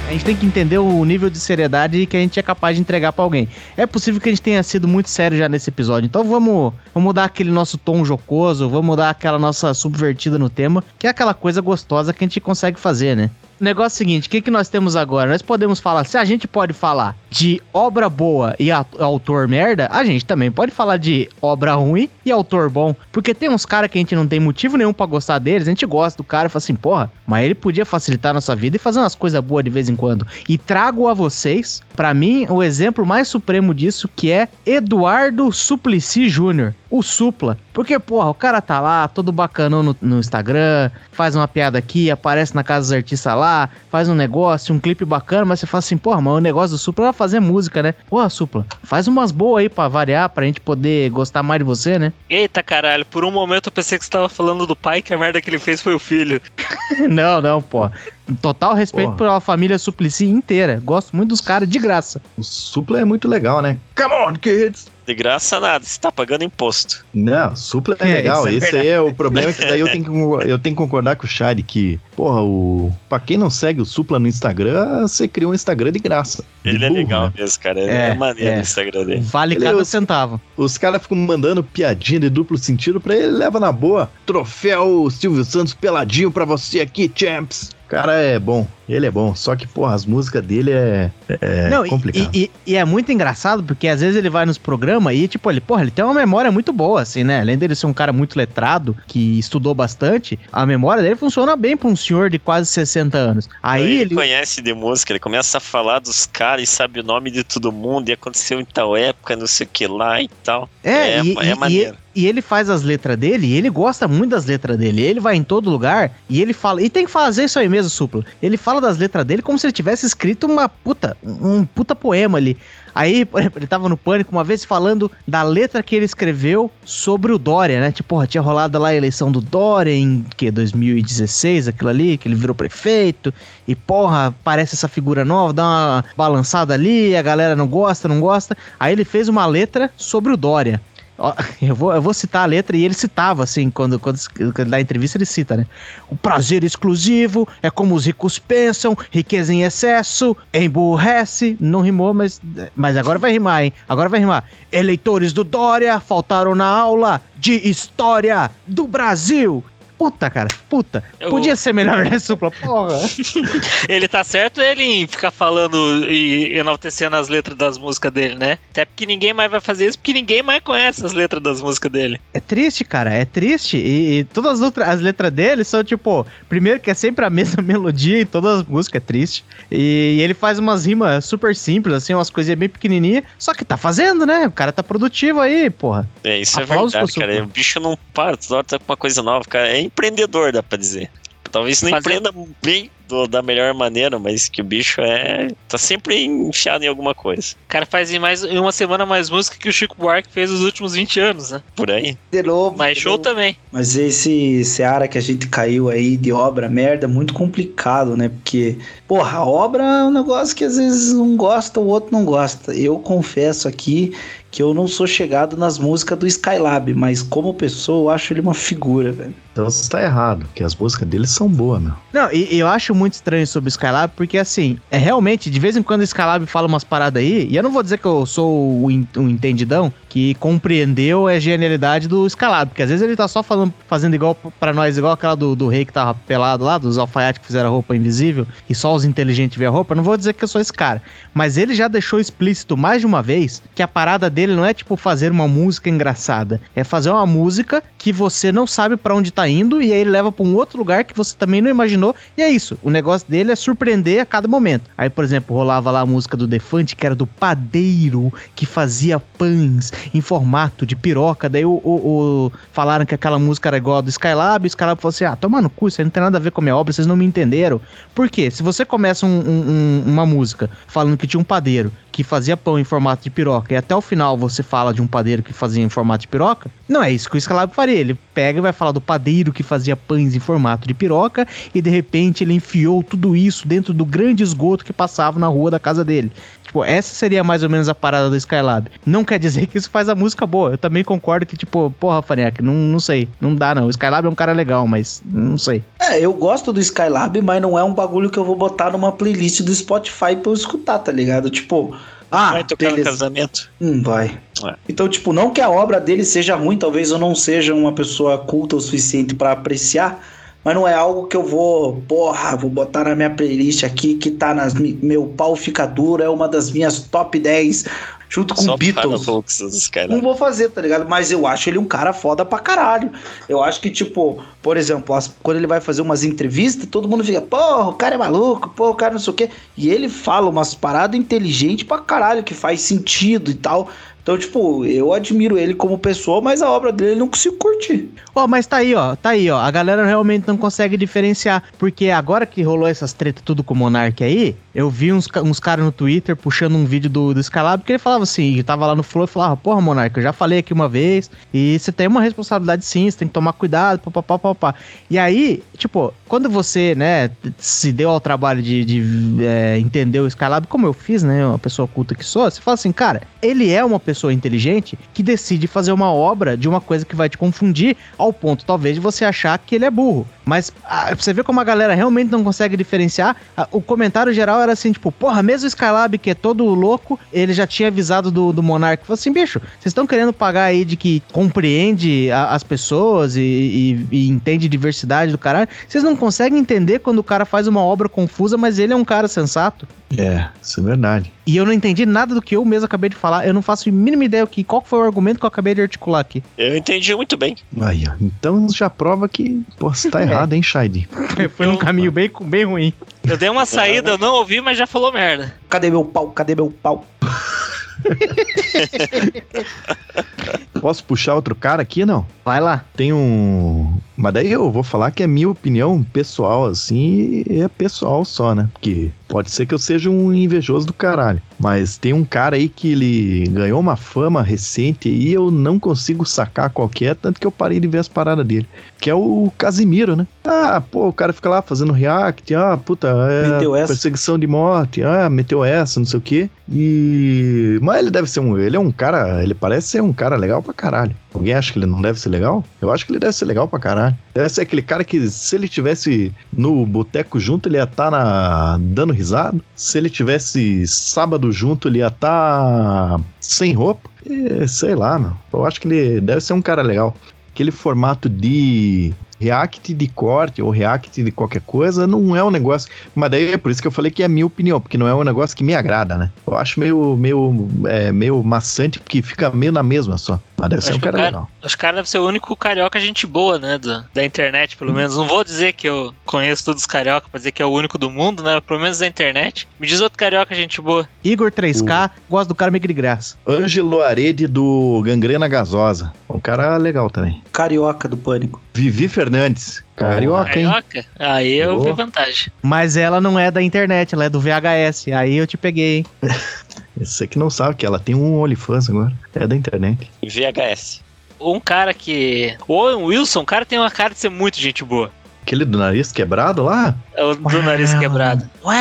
A gente tem que entender o nível de seriedade que a gente é capaz de entregar pra alguém. É possível que a gente tenha sido muito sério já nesse episódio, então vamos, vamos dar aquele nosso tom jocoso, vamos dar aquela nossa subvertida no tema, que é aquela coisa gostosa que a gente consegue fazer, né? Negócio é o seguinte, o que, que nós temos agora? Nós podemos falar, se a gente pode falar de obra boa e autor merda, a gente também pode falar de obra ruim e autor bom. Porque tem uns caras que a gente não tem motivo nenhum pra gostar deles, a gente gosta do cara e fala assim, porra, mas ele podia facilitar a nossa vida e fazer umas coisas boas de vez em quando. E trago a vocês, pra mim, o exemplo mais supremo disso, que é Eduardo Suplicy Jr., o Supla. Porque, porra, o cara tá lá, todo bacanão no, no Instagram, faz uma piada aqui, aparece na casa dos artistas lá, faz um negócio, um clipe bacana, mas você fala assim, porra, mas o negócio do Supla é fazer música, né? Porra, Supla, faz umas boas aí pra variar, pra gente poder gostar mais de você, né? Eita caralho, por um momento eu pensei que você tava falando do pai, que a merda que ele fez foi o filho. [laughs] não, não, porra. Total respeito Porra. pela família Suplicy inteira. Gosto muito dos caras de graça. O Supla é muito legal, né? Come on, kids! De graça nada, você tá pagando imposto. Não, supla é, É, legal. é Esse aí é o problema, é que daí eu tenho que, [laughs] eu tenho que concordar com o Chad que, porra, o. Pra quem não segue o Supla no Instagram, você criou um Instagram de graça. De Ele é burro, legal né? mesmo, cara. Ele É, é, maneiro é. no Instagram dele. Vale Ele é cada o- centavo. Os caras ficam mandando piadinha de duplo sentido pra ele, leva na boa. Troféu Silvio Santos peladinho pra você aqui, champs. O cara é bom, ele é bom. Só que, porra, as músicas dele é, é Não, complicado. E, e- e é muito engraçado, porque às vezes ele vai nos programas e, tipo, ele, porra, ele tem uma memória muito boa, assim, né? Além dele ser um cara muito letrado, que estudou bastante, a memória dele funciona bem pra um senhor de quase 60 anos. Aí ele, ele. conhece de música, ele começa a falar dos caras e sabe o nome de todo mundo, e aconteceu em tal época, não sei o que lá e tal. É, é, e, é e- maneiro. e ele faz as letras dele, e ele gosta muito das letras dele. Ele vai em todo lugar e ele fala. E tem que fazer isso aí mesmo, Supla. Ele fala das letras dele como se ele tivesse escrito uma puta, um puta poema ali. Aí, [laughs] por exemplo, ele tava no pânico uma vez falando da letra que ele escreveu sobre o Dória, né? Tipo, porra, tinha rolado lá a eleição do Dória em que 2016, aquilo ali, que ele virou prefeito. E porra, parece essa figura nova, dá uma balançada ali, a galera não gosta, não gosta. Aí ele fez uma letra sobre o Dória. [laughs] Eu vou, eu vou citar a letra e ele citava, assim, quando, quando, quando entrevista, ele cita, né? O prazer exclusivo é como os ricos pensam, riqueza em excesso, emburrece. Não rimou, mas, mas agora vai rimar, hein? Agora vai rimar. Eleitores do Dória faltaram na aula de história do Brasil. Puta, cara, puta. Eu- Podia ser melhor, né, Supla? Porra. [laughs] Ele tá certo ele em ficar falando e enaltecendo as letras das músicas dele, né? Até porque ninguém mais vai fazer isso, porque ninguém mais conhece as letras das músicas dele. É triste, cara, é triste. E, e todas as, as letras dele são tipo, primeiro que é sempre a [laughs] mesma melodia em todas as músicas, é triste. E, ele faz umas rimas super simples, assim, umas coisinhas bem pequenininhas, só que tá fazendo, né? O cara tá produtivo aí, porra. É, isso Aplausos é verdade, cara. O bicho não para, toda hora tá com uma coisa nova, cara. É empreendedor, dá pra dizer. Talvez não Fazer- empreenda bem do- da melhor maneira, mas que o bicho é. tá sempre enfiado em alguma coisa. O cara faz em, mais, em uma semana mais música que o Chico Buarque fez nos últimos 20 anos, né? Por aí. De novo. Mas de show novo. também. Mas esse seara que a gente caiu aí de obra merda é muito complicado, né? Porque, porra, a obra é um negócio que às vezes um gosta, o outro não gosta. Eu confesso aqui que eu não sou chegado nas músicas do Skylab, mas como pessoa eu acho ele uma figura, velho. Então você tá errado, porque as músicas dele são boas, meu. Não, e, eu acho muito estranho sobre o Skylab, porque assim, é realmente, de vez em quando o Skylab fala umas paradas aí, e eu não vou dizer que eu sou o en- entendidão que compreendeu a genialidade do Skylab, porque às vezes ele tá só falando, fazendo igual pra nós, igual aquela do, do rei que tava pelado lá, dos alfaiates que fizeram a roupa invisível, e só os inteligentes vê a roupa, eu não vou dizer que eu sou esse cara, mas ele já deixou explícito mais de uma vez que a parada dele não é tipo fazer uma música engraçada, é fazer uma música que você não sabe pra onde tá indo, e aí ele leva pra um outro lugar que você também não imaginou, e é isso. O negócio dele é surpreender a cada momento. Aí, por exemplo, rolava lá a música do Defante, que era do padeiro que fazia pães em formato de piroca. Daí o, o- o- falaram que aquela música era igual a do Skylab. E o Skylab falou assim: ah, toma no cu, isso aí não tem nada a ver com a minha obra, vocês não me entenderam. Por quê? Se você começa um- um- uma música falando que tinha um padeiro que fazia pão em formato de piroca e até o final você fala de um padeiro que fazia em formato de piroca, não é isso que o Skylab faria. Ele pega e vai falar do padeiro que fazia pães em formato de piroca e de repente ele enfiou tudo isso dentro do grande esgoto que passava na rua da casa dele. Tipo, essa seria mais ou menos a parada do Skylab. Não quer dizer que isso faz a música boa. Eu também concordo que, tipo, porra, Fanek, não, não sei. Não dá, não. O Skylab é um cara legal, mas não sei. É, eu gosto do Skylab, mas não é um bagulho que eu vou botar numa playlist do Spotify pra eu escutar, tá ligado? Tipo, ah, Vai tocar no beleza. casamento. Não vai. É. Então, tipo, não que a obra dele seja ruim, talvez eu não seja uma pessoa culta o suficiente pra apreciar, mas não é algo que eu vou, porra, vou botar na minha playlist aqui que tá nas meu pau fica duro, é uma das minhas top 10 junto com Só Beatles. fluxo dos Não vou fazer, tá ligado? Mas eu acho ele um cara foda pra caralho. Eu acho que, tipo, por exemplo, as- quando ele vai fazer umas entrevistas, todo mundo fica, porra, o cara é maluco, pô, o cara não sei o quê. E ele fala umas paradas inteligentes pra caralho, que faz sentido e tal. Então, tipo, eu admiro ele como pessoa, mas a obra dele eu não consigo curtir. Ó, mas tá aí, ó. Tá aí, ó. A galera realmente não consegue diferenciar. Porque agora que rolou essas tretas tudo com o Monark aí, eu vi uns, uns caras no Twitter puxando um vídeo do, do Scalab que ele falava assim, eu tava lá no Flow e falava, porra, Monark, eu já falei aqui uma vez, e você tem uma responsabilidade sim, você tem que tomar cuidado, papapá, papapá. E aí, tipo, quando você, né, se deu ao trabalho de, de, é, entender o Scalab, como eu fiz, né, uma pessoa culta que sou, você fala assim, cara, ele é uma pessoa pessoa inteligente que decide fazer uma obra de uma coisa que vai te confundir ao ponto, talvez, de você achar que ele é burro. Mas ah, você vê como a galera realmente não consegue diferenciar. Ah, o comentário geral era assim, tipo, porra, mesmo o Skylab, que é todo louco, ele já tinha avisado do, do Monark. Falou assim, bicho, vocês estão querendo pagar aí de que compreende a- as pessoas e, e- e entende diversidade do caralho. Vocês não conseguem entender quando o cara faz uma obra confusa, mas ele é um cara sensato. É, isso é verdade. E eu não entendi nada do que eu mesmo acabei de falar. Eu não faço a mínima ideia o que, qual foi o argumento que eu acabei de articular aqui. Eu entendi muito bem. Aí, ó. Então já prova que, pô, você tá [laughs] errado, hein, Shide? Foi um caminho bem, bem ruim. Eu dei uma saída, eu não ouvi, mas já falou merda. Cadê meu pau? Cadê meu pau? [laughs] Posso puxar outro cara aqui, não? Vai lá. Tem um. Mas daí eu vou falar que é minha opinião pessoal, assim, e é pessoal só, né? Porque pode ser que eu seja um invejoso do caralho. Mas tem um cara aí que ele ganhou uma fama recente e eu não consigo sacar qual é, tanto que eu parei de ver as paradas dele. Que é o Casimiro, né? Ah, pô, o cara fica lá fazendo react, ah, puta, é Meteu essa. perseguição de morte, ah, meteu essa, não sei o quê. E. Mas ele deve ser um. Ele é um cara. Ele parece ser um cara legal pra caralho. Alguém acha que ele não deve ser legal? Eu acho que ele deve ser legal pra caralho. Deve ser aquele cara que, se ele tivesse no boteco junto, ele ia estar na... dando risada. Se ele tivesse sábado junto, ele ia estar sem roupa. E, sei lá, meu. Eu acho que ele deve ser um cara legal. Aquele formato de react de corte ou react de qualquer coisa não é um negócio. Mas daí é por isso que eu falei que é a minha opinião, porque não é um negócio que me agrada, né? Eu acho meio, meio, é, meio maçante, porque fica meio na mesma só. Mas deve ser um o cara cara- legal. Os caras devem ser o único carioca gente boa, né? Da, da internet, pelo menos. Não vou dizer que eu conheço todos os carioca pra dizer que é o único do mundo, né? Pelo menos da internet. Me diz outro carioca gente boa. Igor 3K, gosto do cara meio que de graça. Ângelo Arede do Gangrena Gasosa. Um cara legal também. Carioca do pânico. Vivi Fernandes. Carioca, hein? Carioca? Aí eu Boa. vi vantagem. Mas ela não é da internet, ela é do VHS. Aí eu te peguei, hein? [laughs] Você que não sabe que ela tem um OnlyFans agora. É da internet. VHS. Um cara que. O Owen Wilson, o cara tem uma cara de ser muito gente boa. Aquele do nariz quebrado lá? É o do nariz quebrado. Ué!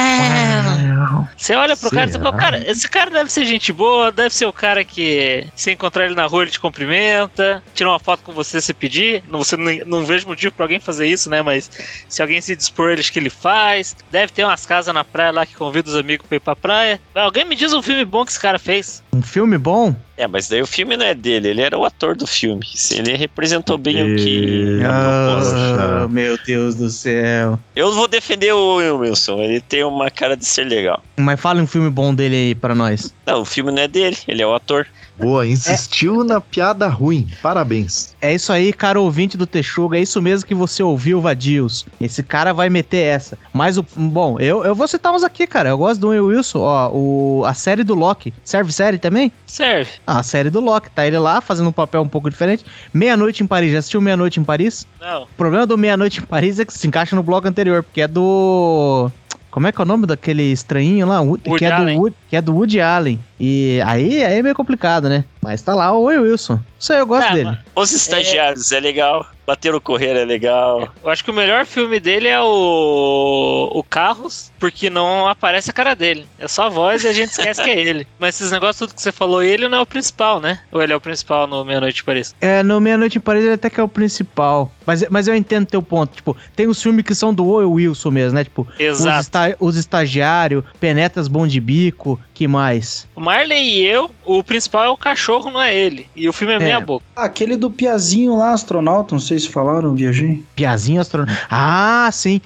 Você olha pro cara e você fala, Será? cara, esse cara deve ser gente boa, deve ser o cara que se encontrar ele na rua ele te cumprimenta, tira uma foto com você se pedir. Não, você não, não vejo motivo pra alguém fazer isso, né? Mas se alguém se dispor, ele acho que ele faz. Deve ter umas casas na praia lá que convida os amigos pra ir pra praia. Alguém me diz um filme bom que esse cara fez. Um filme bom? É, mas daí o filme não é dele, ele era o ator do filme. Ele representou bem o que. Poxa. meu Deus do céu. Eu vou defender o Wilson, ele tem uma cara de ser legal. Mas fala um filme bom dele aí pra nós. Não, o filme não é dele, ele é o ator. Boa, insistiu na piada ruim. Parabéns. É isso aí, cara ouvinte do Texuga, é isso mesmo que você ouviu, Vadios. Esse cara vai meter essa. Mas o. Bom, eu, eu vou citar uns aqui, cara. Eu gosto do Will Wilson. Ó, o, a série do Loki. Serve série também? Serve. Ah, a série do Loki. Tá ele lá fazendo um papel um pouco diferente. Meia-noite em Paris. Já assistiu Meia-noite em Paris? Não. O problema do Meia-Noite em Paris é que se encaixa no bloco anterior, porque é do. Como é que é o nome daquele estranhinho lá? Que, é do que é do Woody Allen. E aí, aí é meio complicado, né? Mas tá lá o Will Wilson. Isso aí eu gosto Ah, dele. Os estagiários é, legal, bater o correr é legal. Eu acho que o melhor filme dele é o. O Carros, porque não aparece a cara dele. É só a voz e a gente esquece que é ele. Mas esses negócios tudo que você falou, ele não é o principal, né? Ou ele é o principal no Meia-Noite de Paris? É, no Meia-Noite em Paris ele até que é o principal. Mas, mas eu entendo teu ponto. Tipo, tem os filmes que são do Will Wilson mesmo, né? Tipo, os, Exato. esta- os estagiários, Penetras Bom de Bico, que mais? O Marley e eu, o principal é o cachorro, não é ele. E o filme é, É. meia boca. Ah, aquele do Piazinho lá, astronauta, não sei se falaram, viajei. Piazinho astronauta. Ah, sim.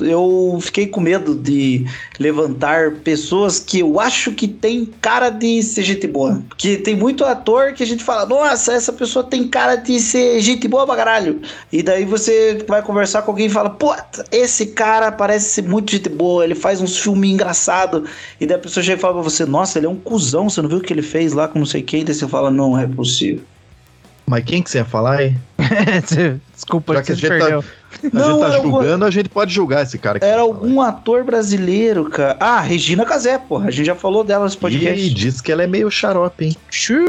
Eu fiquei com medo de levantar pessoas que eu acho que tem cara de ser gente boa. Porque tem muito ator que a gente fala, nossa, essa pessoa tem cara de ser gente boa pra caralho. E daí você vai conversar com alguém e fala, pô, esse cara parece ser muito gente boa, ele faz uns filmes engraçados. E daí a pessoa chega e fala pra você, nossa, ele é um cuzão, você não viu o que ele fez lá com não sei quem? Daí você fala, não é possível. Mas quem que você ia falar aí? [laughs] Desculpa, Já que a gente tá- perdeu. A Não, gente tá julgando, a gente pode julgar esse cara aqui. Era algum ator brasileiro, cara. Ah, Regina Casé, porra. A gente já falou dela nesse E podcast. diz que ela é meio xarope, hein?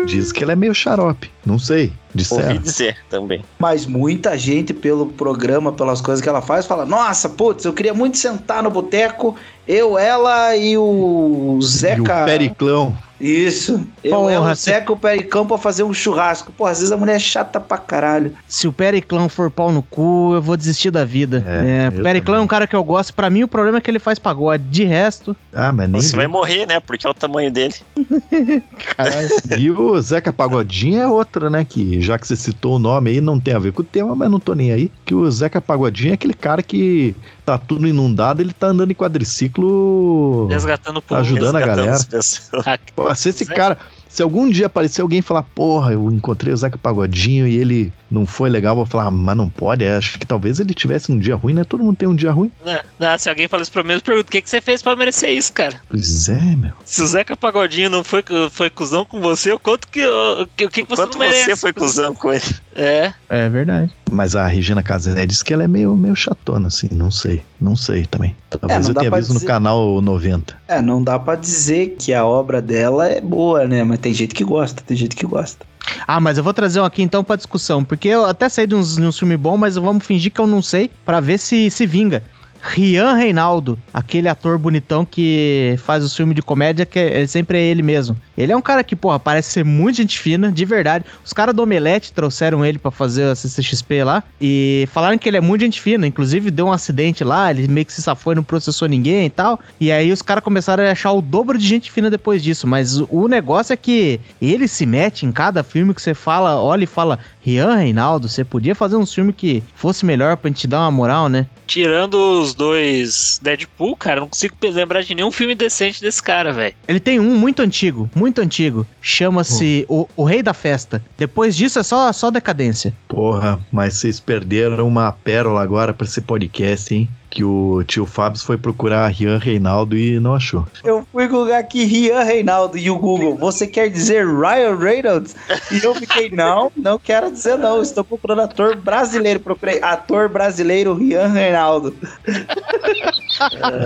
Diz que ela é meio xarope. Não sei. Ouvi Disseram. dizer também. Mas muita gente, pelo programa, pelas coisas que ela faz, fala: Nossa, putz, eu queria muito sentar no boteco, eu, ela e o E o Zeca. Periclão. Isso. Eu, Porra, ela, o Zeca e o Pericão pra fazer um churrasco. Pô, às vezes a mulher é chata pra caralho. Se o Periclão for pau no cu, eu vou desistir da vida. É, É, Periclão é também. um cara que eu gosto. Pra mim, o problema é que ele faz pagode. De resto, Ah, mas nem. Você vi. vai morrer, né? Porque é o tamanho dele. [laughs] caralho. E o Zeca Pagodinho é outro, né? Que já que você citou o nome aí, não tem a ver com o tema, mas não tô nem aí. Que o Zeca Pagodinho é aquele cara que tá tudo inundado, ele tá andando em quadriciclo. Resgatando o. Ajudando a resgatando galera. pessoas. Ah, Pô, se esse Zeca- cara. Se algum dia aparecer alguém e falar, porra, eu encontrei o Zeca Pagodinho e ele não foi legal, eu vou falar, ah, mas não pode. é, Acho que talvez ele tivesse um dia ruim, né? Todo mundo tem um dia ruim. Não, não, se alguém fala isso pra mim, eu pergunto: o que, que você fez pra merecer isso, cara? Pois é, meu. Se o Zeca Pagodinho não foi, foi cuzão com você, eu conto que o que, que você Quanto não merece. você foi cuzão com ele? É. É verdade. Mas a Regina Casé disse que ela é meio, meio chatona, assim. Não sei. Não sei também. Talvez não eu tenha visto no dizer. canal 90. É, não dá pra dizer que a obra dela é boa, né? Mas tem gente que gosta, tem gente que gosta. Ah, mas eu vou trazer um aqui então pra discussão. Porque eu até sei de uns, de uns filmes bons, mas vamos fingir que eu não sei pra ver se se vinga. Rian Reinaldo, aquele ator bonitão que faz os filmes de comédia, que é, sempre é ele mesmo. Ele é um cara que, porra, parece ser muito gente fina, de verdade. Os caras do Omelete trouxeram ele pra fazer a CCXP lá e falaram que ele é muito gente fina. Inclusive, deu um acidente lá, ele meio que se safou e não processou ninguém e tal. E aí os caras começaram a achar o dobro de gente fina depois disso. Mas o- negócio é que ele se mete em cada filme que você fala, olha e fala, Rian Reinaldo, você podia fazer um filme que fosse melhor pra gente te dar uma moral, né? Tirando os dois Deadpool, cara, não consigo lembrar de nenhum filme decente desse cara, velho. Ele tem um muito antigo, muito antigo. Chama-se o, o Rei da Festa. Depois disso é só, só decadência. Porra, mas vocês perderam uma pérola agora pra esse podcast, hein? Que o tio Fábio foi procurar Rian Reinaldo e não achou. Eu fui googar aqui Rian Reinaldo e o Google, você quer dizer Ryan Reynolds? E eu fiquei, não, não quero dizer não, estou procurando ator brasileiro. Procurei ator brasileiro Rian Reinaldo.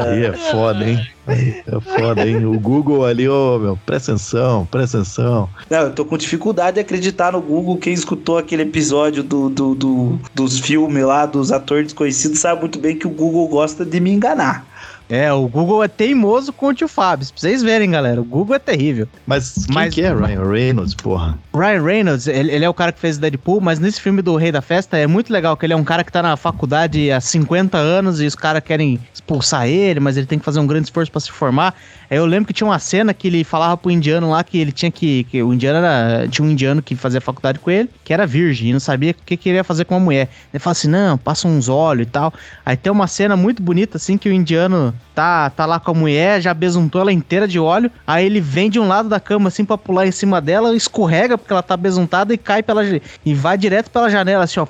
Aí é foda, hein? É foda, hein? O Google ali, ô, meu, presta atenção, presta atenção. Não, eu tô com dificuldade de acreditar no Google. Quem escutou aquele episódio do, do, do- dos filmes lá, dos atores desconhecidos, sabe muito bem que o Google gosta de me enganar. É, o Google é teimoso com o tio Fábio. Pra vocês verem, galera. O Google é terrível. Mas quem Mas- que é Ryan Reynolds, porra? Ryan Reynolds, ele, ele é o cara que fez Deadpool, mas nesse filme do Rei da Festa é muito legal, que ele é um cara que tá na faculdade há 50 anos e os caras querem expulsar ele, mas ele tem que fazer um grande esforço pra se formar. Aí eu lembro que tinha uma cena que ele falava pro indiano lá que ele tinha que. que o indiano era. Tinha um indiano que fazia faculdade com ele, que era virgem, e não sabia o que, que ele ia fazer com uma mulher. Ele fala assim: não, passa uns óleos e tal. Aí tem uma cena muito bonita, assim, que o indiano tá, tá lá com a mulher, já besuntou ela inteira de óleo. Aí ele vem de um lado da cama, assim, pra pular em cima dela, escorrega, porque ela tá besuntada e cai pela. e vai direto pela janela, assim, ó.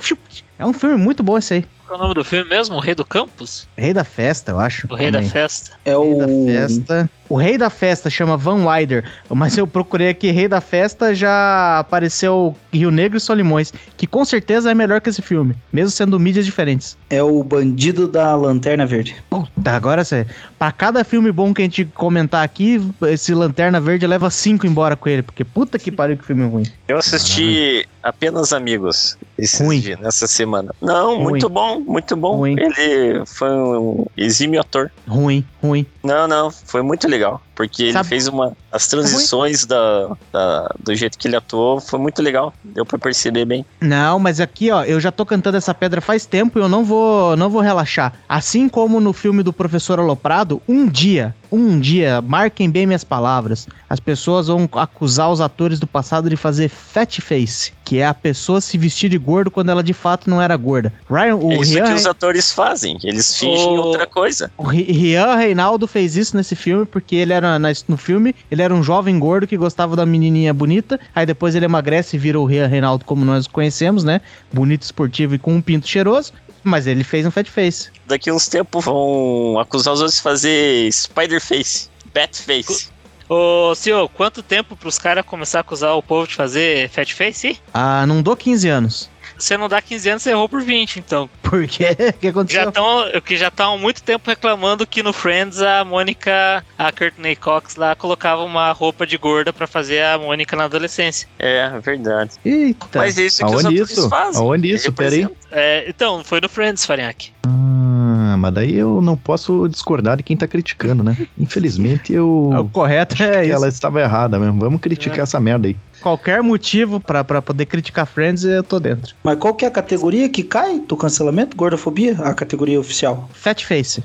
É um filme muito bom esse aí. Qual é o nome do filme mesmo? O Rei do Campus? Rei da Festa, eu acho. O Rei da também. Festa? É Rei o. da Festa. O Rei da Festa chama Van Wilder, mas eu procurei aqui Rei da Festa já apareceu Rio Negro e Solimões, que com certeza é melhor que esse filme, mesmo sendo mídias diferentes. É o bandido da Lanterna Verde. Puta, agora você. Pra cada filme bom que a gente comentar aqui, esse Lanterna Verde leva cinco embora com ele, porque puta que pariu que filme ruim. Eu assisti apenas Amigos Ruim. dias, nessa semana. Não, Ruim. muito bom, muito bom. Ruim. Ele foi um exímio ator. Ruim, ruim. Não, não, foi muito legal. Porque ele Sabe- fez uma. As transições da, da- do jeito que ele atuou foi muito legal. Deu pra perceber bem. Não, mas aqui, ó, eu já tô cantando essa pedra faz tempo e eu não vou, não vou relaxar. Assim como no filme do Professor Aloprado, um dia, um dia, marquem bem minhas palavras, as pessoas vão acusar os atores do passado de fazer fat face, que é a pessoa se vestir de gordo quando ela de fato não era gorda. Ryan, o é isso Rian, que os atores fazem. Eles fingem O- outra coisa. o Ri- Rian Reinaldo fez isso nesse filme porque ele era no filme, ele era um jovem gordo que gostava da menininha bonita, aí depois ele emagrece e vira o Rian Reinaldo como nós o conhecemos, né? Bonito, esportivo e com um pinto cheiroso, mas ele fez um fat face. Daqui uns tempos vão acusar os outros de fazer Spider-Face, Bat-Face. Ô, senhor, quanto tempo pros caras começar a acusar o povo de fazer fat face? Ah, não dou 15 anos. Você não dá 15 anos, você errou por 20, então. [laughs] Por quê? O que aconteceu? Já estão que já estão há muito tempo reclamando que no Friends a Mônica, a Courtney Cox lá colocava uma roupa de gorda pra fazer a Mônica na adolescência. É, verdade. Eita. Mas é isso que os Aonde atores isso? fazem. Aonde isso? Peraí. É, então, foi no Friends, Farinhaque. Ah, mas daí eu não posso discordar de quem tá criticando, né? Infelizmente eu. É, [laughs] o correto é que isso. ela estava errada mesmo. Vamos criticar essa merda aí. Qualquer motivo pra, pra poder criticar Friends, eu tô dentro. Mas qual que é a categoria que cai do cancelamento? Gordofobia? A categoria oficial. Fat Face.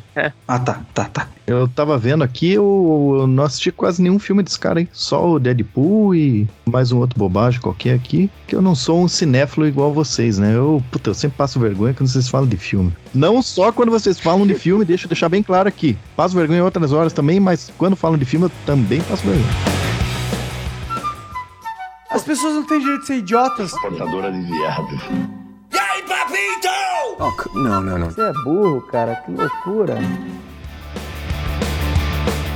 Ah, tá, tá, tá. Eu tava vendo aqui, eu, eu não assisti quase nenhum filme desse cara aí. Só o Deadpool e mais um outro bobagem qualquer aqui. Que eu não sou um cinéfilo igual vocês, né? Eu, puta, eu sempre passo vergonha quando vocês falam de filme. Não só quando vocês falam de filme, [laughs] deixa eu deixar bem claro aqui. Passo vergonha em outras horas também, mas quando falam de filme eu também passo vergonha. As pessoas não têm direito de ser idiotas. Portadora de viado. Você é burro, cara. Que loucura.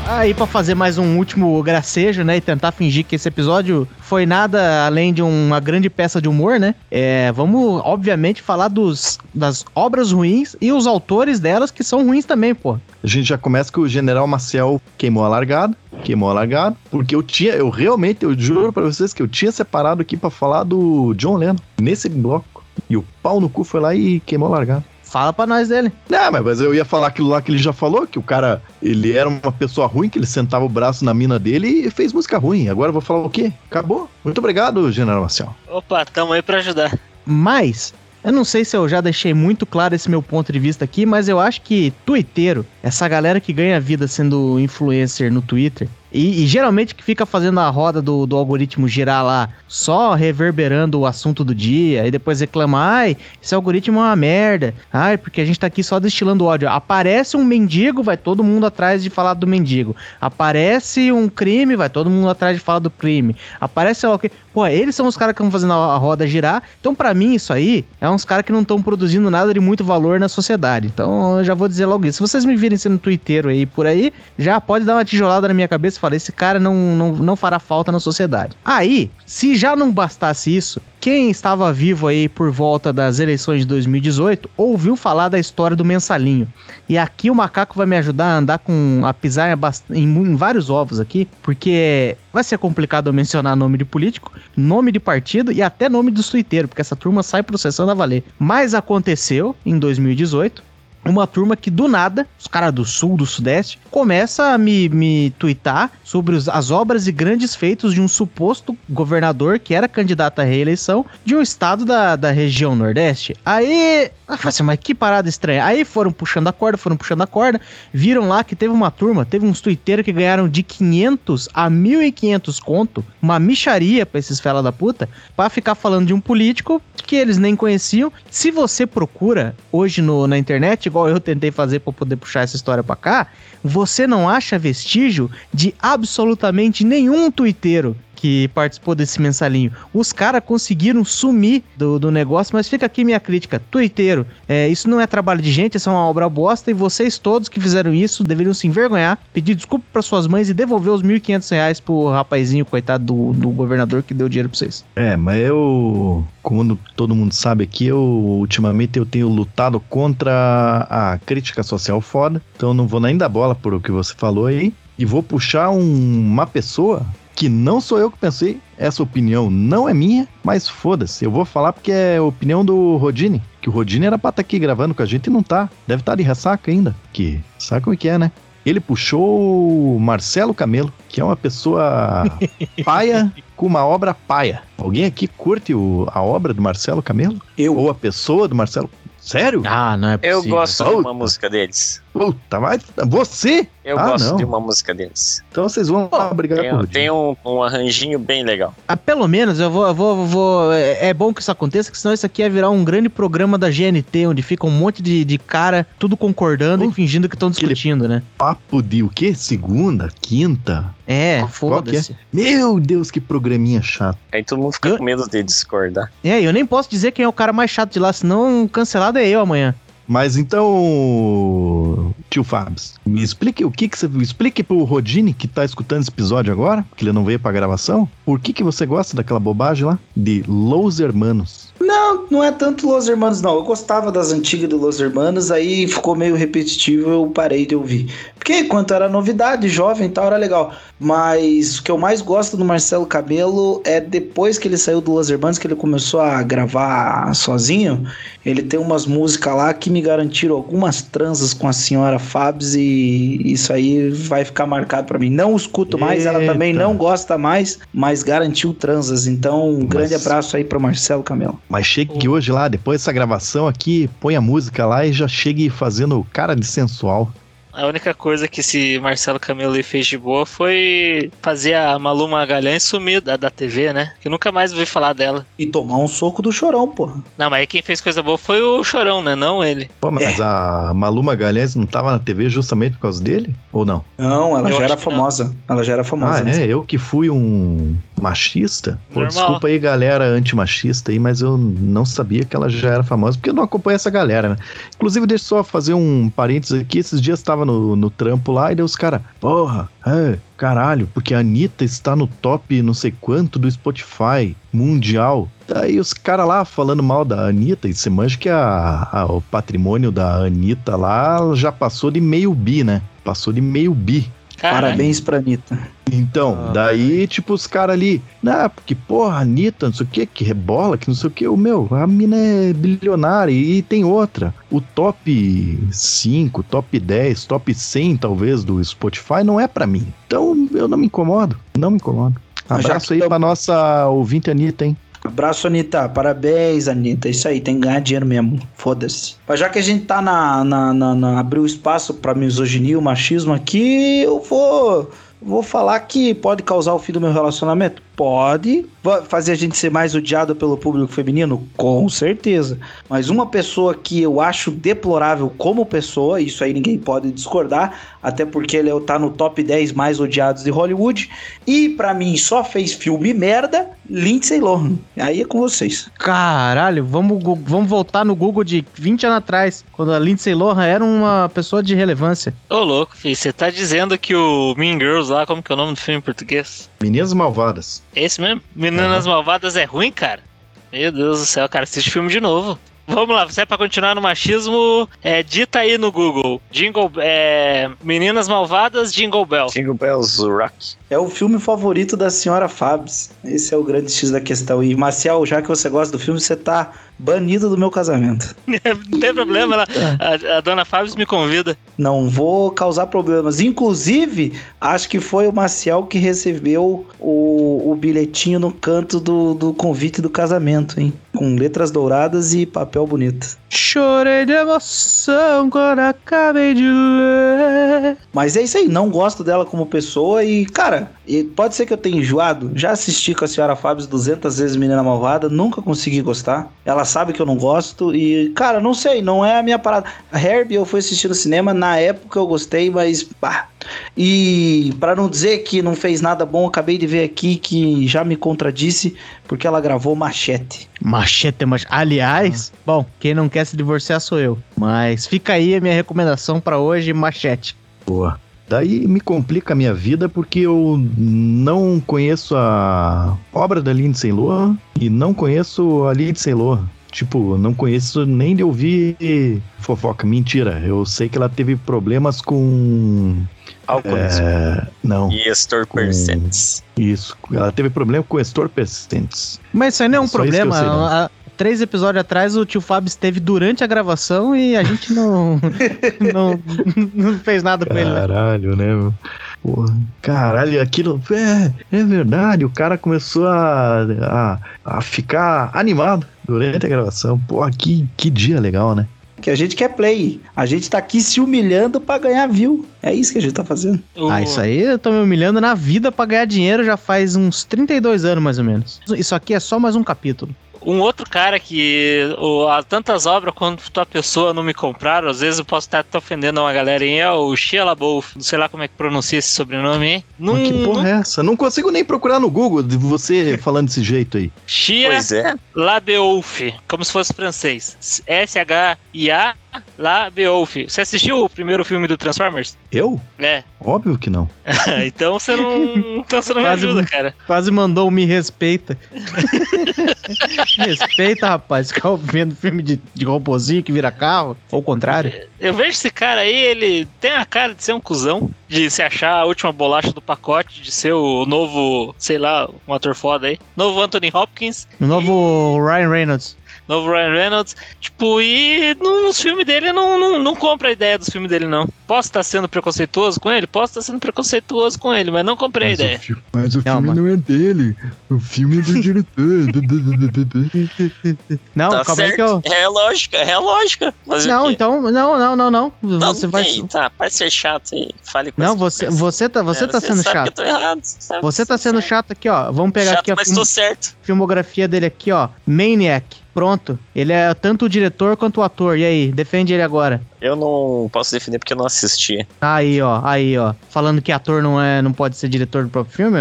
Aí, pra fazer mais um último gracejo, né? E tentar fingir que esse episódio foi nada além de uma grande peça de humor, né? É, vamos, obviamente, falar dos, das obras ruins e os autores delas que são ruins também, pô. A gente já começa que o General Maciel queimou a largada, queimou a largada, porque eu tinha, eu realmente, eu juro pra vocês que eu tinha separado aqui pra falar do John Lennon, nesse bloco. E o pau no cu foi lá e queimou a largada. Fala pra nós dele. Não, mas- mas eu ia falar aquilo lá que ele já falou, que o cara, ele era uma pessoa ruim, que ele sentava o braço na mina dele e fez música ruim. Agora eu vou falar o quê? Acabou. Muito obrigado, General Marcial. Opa, tamo aí pra ajudar. Mas, eu não sei se eu já deixei muito claro esse meu ponto de vista aqui, mas eu acho que twitteiro, essa galera que ganha vida sendo influencer no Twitter, e, e geralmente que fica fazendo a roda do, do algoritmo girar lá, só reverberando o assunto do dia, e depois reclama, ai, esse algoritmo é uma merda, ai, porque a gente tá aqui só destilando ódio. Aparece um mendigo, vai todo mundo atrás de falar do mendigo. Aparece um crime, vai todo mundo atrás de falar do crime. Aparece o quê. Pô, eles são os caras que estão fazendo a roda girar. Então, pra mim, isso aí é uns caras que não estão produzindo nada de muito valor na sociedade. Então, eu já vou dizer logo isso. Se vocês me virem sendo twitteiro aí por aí, já pode dar uma tijolada na minha cabeça e falar: esse cara não, não, não fará falta na sociedade. Aí, se já não bastasse isso, quem estava vivo aí por volta das eleições de 2018 ouviu falar da história do mensalinho. E aqui o macaco vai me ajudar a andar com a pisar em em, vários ovos aqui, porque vai ser complicado eu mencionar nome de político, nome de partido e até nome dos tuiteiros, porque essa turma sai processando a valer. Mas aconteceu em 2018 uma turma que do nada, os caras do sul, do sudeste, começa a me, me tuitar sobre os- as obras e grandes feitos de um suposto governador que era candidato à reeleição de um estado da, da região nordeste. Aí, eu falei assim, mas que parada estranha. Aí foram puxando a corda, foram puxando a corda, viram lá que teve uma turma, teve uns tuiteiros que ganharam de 500 a 1.500 conto, uma micharia pra esses fela da puta, pra ficar falando de um político que eles nem conheciam. Se você procura hoje no, na internet, igual eu tentei fazer pra poder puxar essa história pra cá, você não acha vestígio de absolutamente nenhum tuiteiro que participou desse mensalinho. Os caras conseguiram sumir do, do negócio, mas fica aqui minha crítica. Tuiteiro, é, isso não é trabalho de gente, isso é uma obra bosta, e vocês todos que fizeram isso deveriam se envergonhar, pedir desculpa para suas mães e devolver os 1.500 reais pro rapazinho, coitado do, do governador que deu dinheiro pra vocês. É, mas eu, como todo mundo sabe aqui, eu ultimamente eu tenho lutado contra a crítica social foda, então não vou nem dar bola por o que você falou aí, e vou puxar um- uma pessoa que não sou eu que pensei, essa opinião não é minha, mas foda-se, eu vou falar porque é a opinião do Rodine, que o Rodine era pra estar aqui gravando com a gente e não tá, deve estar de ressaca ainda, que sabe como é que é, né? Ele puxou o Marcelo Camelo, que é uma pessoa [laughs] paia com uma obra paia. Alguém aqui curte o- a obra do Marcelo Camelo? Eu. Ou a pessoa do Marcelo? Sério? Ah, não é Eu possível. gosto de Puta. uma música deles. Puta, mas você? Eu Ah, gosto não. de uma música deles. Então vocês vão lá brigar com o Tem, tem um, um arranjinho bem legal. Ah, pelo menos eu vou, eu vou, eu vou. É é bom que isso aconteça, que senão isso aqui ia virar um grande programa da GNT, onde fica um monte de, de cara, tudo concordando e Uh, fingindo que estão discutindo, né? Papo de o quê? Segunda? Quinta? É, que é? foda-se. Meu Deus, que programinha chato. Aí todo mundo fica Eu- com medo de discordar. É, eu nem posso dizer quem é o cara mais chato de lá, senão cancelado é eu amanhã. Mas então, tio Fabs, me explique o que que você... Explique pro Rodine, que tá escutando esse episódio agora, que ele não veio pra gravação, por que que você gosta daquela bobagem lá? De Los Hermanos. Não, não é tanto Los Hermanos, não. Eu gostava das antigas do Los Hermanos, aí ficou meio repetitivo, eu parei de ouvir. Porque enquanto era novidade, jovem e tal, era legal. Mas o que eu mais gosto do Marcelo Cabelo é depois que ele saiu do Los Hermanos, que ele começou a gravar sozinho, ele tem umas músicas lá que me garantiram algumas transas com a senhora Fabs e isso aí vai ficar marcado pra mim. Não escuto mais, ela também Eita. não gosta mais, mas garantiu transas. Então, um grande Mas- abraço aí pro Marcelo Camelo. Mas chegue que hoje lá, depois dessa gravação aqui, põe a música lá e já chegue fazendo cara de sensual. A única coisa que esse Marcelo Camelo fez de boa foi fazer a Malu Magalhães sumir da, da TV, né? Que eu nunca mais ouvi falar dela. E tomar um soco do chorão, porra. Não, mas aí quem fez coisa boa foi o Chorão, né? Não ele. Pô, mas a Malu Magalhães não tava na TV justamente por causa dele? Ou não? Não, ela Eu já era que não. famosa. Ela já era famosa. Ah, né? é? Eu que fui um machista? Pô, desculpa aí, galera antimachista aí, mas eu não sabia que ela já era famosa, porque eu não acompanho essa galera, né? Inclusive, deixa eu só fazer um parênteses aqui. Esses dias tava no, no trampo lá e deu os caras, porra, é, caralho, porque a Anitta está no top não sei quanto do Spotify mundial. Daí os caras lá falando mal da Anitta, e você manja que a, a- o patrimônio da Anitta lá já passou de meio bi, né? Passou de meio bi. Caralho. Parabéns pra Anitta. Então, Ah. daí, tipo, os caras ali, né, porque, porra, Anitta, não sei o que, que rebola, que não sei o que, o meu, a mina é bilionária e tem outra. O top 5, top 10, top 100, talvez, do Spotify não é pra mim. Então, eu não me incomodo, não me incomodo. Ah, já Abraço aí pra nossa ouvinte Anitta, hein? Abraço, Anitta. Parabéns, Anitta. Isso aí, tem que ganhar dinheiro mesmo. Foda-se. Mas já que a gente tá na. na, na, na- abriu espaço pra misoginia, o machismo aqui, eu vou. Vou falar que pode causar o fim do meu relacionamento? Pode. Fazer a gente ser mais odiado pelo público feminino? Com certeza. Mas uma pessoa que eu acho deplorável como pessoa, isso aí ninguém pode discordar, até porque ele tá no top 10 mais odiados de Hollywood. E pra mim só fez filme merda, Lindsay Lohan. Aí é com vocês. Caralho, vamos, vamos voltar no Google de 20 anos atrás, quando a Lindsay Lohan era uma pessoa de relevância. Ô, louco, filho. Você tá dizendo que o Mean Girls lá, como que é o nome do filme em português? Meninas Malvadas. É esse mesmo? Meninas Malvadas é ruim, cara? Meu Deus do céu, cara, assiste filme de novo. Vamos lá, você é pra continuar no machismo, é, dita aí no Google. Jingle, é, Meninas Malvadas, Jingle Bell. Jingle Bells Rock. É o filme favorito da senhora Fabs. Esse é o grande X da questão. E, Marcial, já que você gosta do filme, você tá banido do meu casamento. [laughs] Não tem problema, ela, a, a dona Fábio me convida. Não vou causar problemas. Inclusive, acho que foi o Maciel que recebeu o, o bilhetinho no canto do, do convite do casamento, hein? Com letras douradas e papel bonito. Chorei de emoção quando acabei de ler. Mas é isso aí, não gosto dela como pessoa e, cara, e pode ser que eu tenha enjoado. Já assisti com a senhora Fábio 200 vezes Menina Malvada, nunca consegui gostar. Ela sabe que eu não gosto e, cara, não sei, não é a minha parada. A Herbie eu fui assistir no cinema, na época eu gostei, mas, pá. E para não dizer que não fez nada bom, acabei de ver aqui que já me contradisse porque ela gravou Machete. Machete, mas aliás, bom, quem não quer se divorciar sou eu. Mas fica aí a minha recomendação pra hoje, Machete. Boa. Daí me complica a minha vida porque eu não conheço a obra da Lindsay Lohan e não conheço a Lindsay Lohan. Tipo, não conheço nem de ouvir fofoca. Mentira, eu sei que ela teve problemas com. Alcoolismo. É, não, E Estorpercentes. isso. Ela teve problema com entorpecentes. Mas isso aí não é um Só isso que eu problema. Três episódios atrás o tio Fábio esteve durante a gravação e a gente não, [laughs] não, não fez nada com ele. né? Caralho, né, meu? Porra, caralho, aquilo. É, é verdade, o cara começou a, a, a ficar animado durante a gravação. Porra, que, que dia legal, né? Que a gente quer play. A gente tá aqui se humilhando pra ganhar view. É isso que a gente tá fazendo. Ah, isso aí eu tô me humilhando na vida pra ganhar dinheiro já faz uns 32 anos mais ou menos. Isso aqui é só mais um capítulo. Um outro cara que o, há tantas obras quanto tua pessoa não me compraram, às vezes eu posso estar te ofendendo uma galera aí, é o Shia LaBeouf. Não sei lá como é que pronuncia esse sobrenome, hein? Não, Mas que porra não- é essa? Não consigo nem procurar no Google de você falando desse jeito aí. Shia é. LaBeouf, como se fosse francês. S-H-I-A lá, Beowulf. Você assistiu o primeiro filme do Transformers? Eu? É. Óbvio que não. [laughs] então você não. [laughs] Então você não me ajuda, cara. Quase mandou um me respeita. [laughs] respeita, rapaz. Ficar vendo filme de, de que vira carro. Ou o contrário. Eu vejo esse cara aí, ele tem a cara de ser um cuzão, de se achar a última bolacha do pacote, de ser o novo, sei lá, um ator foda aí. Novo Anthony Hopkins, O novo Ryan Reynolds. Novo Ryan Reynolds. Tipo, e nos filmes dele não, não, não compra a ideia dos filmes dele, não. Posso estar sendo preconceituoso com ele? Posso estar sendo preconceituoso com ele, mas não comprei a ideia. mas o Não, mas- não é dele. O filme é do diretor. [laughs] Não, Tá calma aí que certo. eu. É lógica, é lógica. Mas o Não, então. Não, não, não, não. Não, Você vai. tem, tá, pode ser chato aí. Fale com Não, você, esse- você tá, você É, tá sendo sabe chato. Que eu tô errado. sabe Você tá sendo certo. chato aqui, ó. Vamos pegar Chato, aqui a mas film- certo. filmografia dele aqui, ó. Maniac. Pronto. Ele é tanto o diretor quanto o ator. E aí, defende ele agora. Eu não posso defender porque eu não assisti. Aí, ó, aí, ó. Falando que ator não é, não pode ser diretor do próprio filme?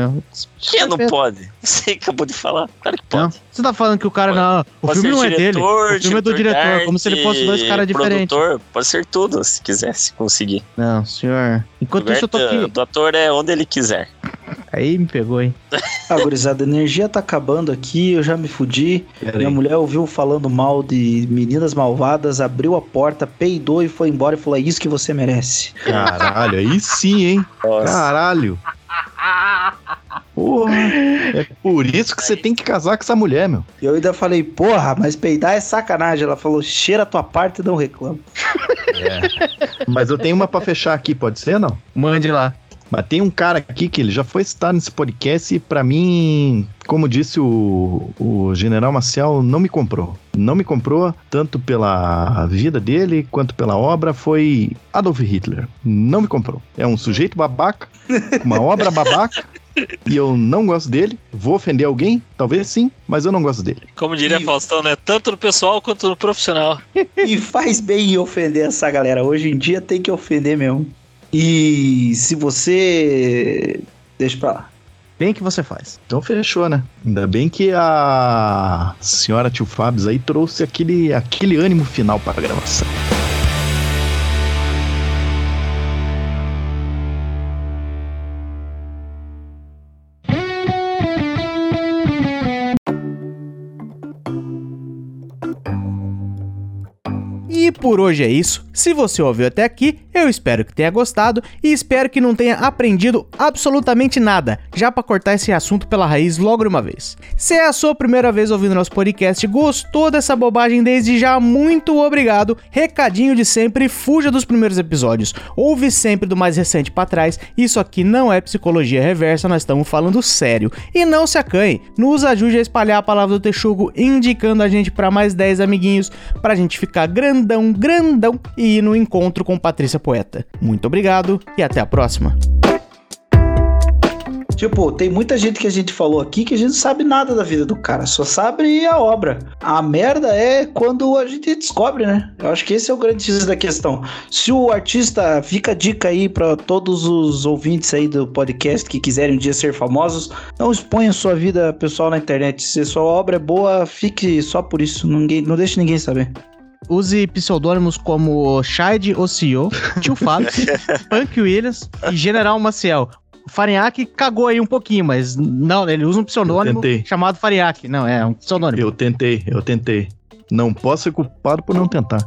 Ó. Quem não pode? [laughs] Você acabou de falar. Claro que Não. pode. Você tá falando que o cara não. O Pode filme não é dele. O filme é do de diretor, como se ele fosse dois arte, caras diferentes. Produtor, pode ser tudo, se quiser, se conseguir. Não, senhor. Enquanto isso, eu tô O aqui. do- do ator é onde ele quiser. Aí me pegou, hein? [laughs] Ah, gurizada, a energia tá acabando aqui, eu já me fudi. Minha mulher ouviu falando mal de meninas malvadas, abriu a porta, peidou e foi embora e falou: É isso que você merece. Caralho, aí sim, hein? Nossa. Caralho. [laughs] Porra. É por isso que você tem que casar com essa mulher, meu. E eu ainda falei: Porra, mas peidar é sacanagem. Ela falou: Cheira a tua parte e não reclama. Mas eu tenho uma pra fechar aqui, pode ser, não? Mande lá. Mas tem um cara aqui que ele já foi citado nesse podcast e pra mim, como disse o, o General Maciel, não me comprou. Não me comprou, tanto pela vida dele quanto pela obra, foi Adolf Hitler. Não me comprou. É um sujeito babaca, uma obra babaca, e eu não gosto dele. Vou ofender alguém? Talvez sim, mas eu não gosto dele. Como diria Ih. Faustão, né? Tanto no pessoal quanto no profissional. [laughs] E faz bem em ofender essa galera. Hoje em dia tem que ofender mesmo. E se você. Deixa pra lá. Bem que você faz. Então fechou, né? Ainda bem que a senhora tio Fábio aí trouxe aquele, aquele ânimo final para a gravação. Por hoje é isso. Se você ouviu até aqui, eu espero que tenha gostado e espero que não tenha aprendido absolutamente nada, já para cortar esse assunto pela raiz logo de uma vez. Se é a sua primeira vez ouvindo nosso podcast, gostou dessa bobagem desde já, muito obrigado. Recadinho de sempre, fuja dos primeiros episódios. Ouve sempre do mais recente para trás. Isso aqui não é psicologia reversa, nós estamos falando sério. E não se acanhe, nos ajude a espalhar a palavra do Texugo, indicando a gente para mais 10 amiguinhos, pra gente ficar grandão, grandão e ir no encontro com Patrícia Poeta. Muito obrigado e até a próxima. Tipo, tem muita gente que a gente falou aqui que a gente não sabe nada da vida do cara, só sabe a obra. A merda é quando a gente descobre, né? Eu acho que esse é o grande X da questão. Se o artista, fica a dica aí pra todos os ouvintes aí do podcast que quiserem um dia ser famosos, não exponha sua vida pessoal na internet. Se sua obra é boa, fique só por isso, ninguém, não deixe ninguém saber. Use pseudônimos como Shide Ocio, Tio Fábio, [laughs] Punk Williams e General Maciel. O Farinhaque cagou aí um pouquinho, mas não, ele usa um pseudônimo chamado Farinhaque. Não, é um pseudônimo. Eu tentei, eu tentei. Não posso ser culpado por não tentar.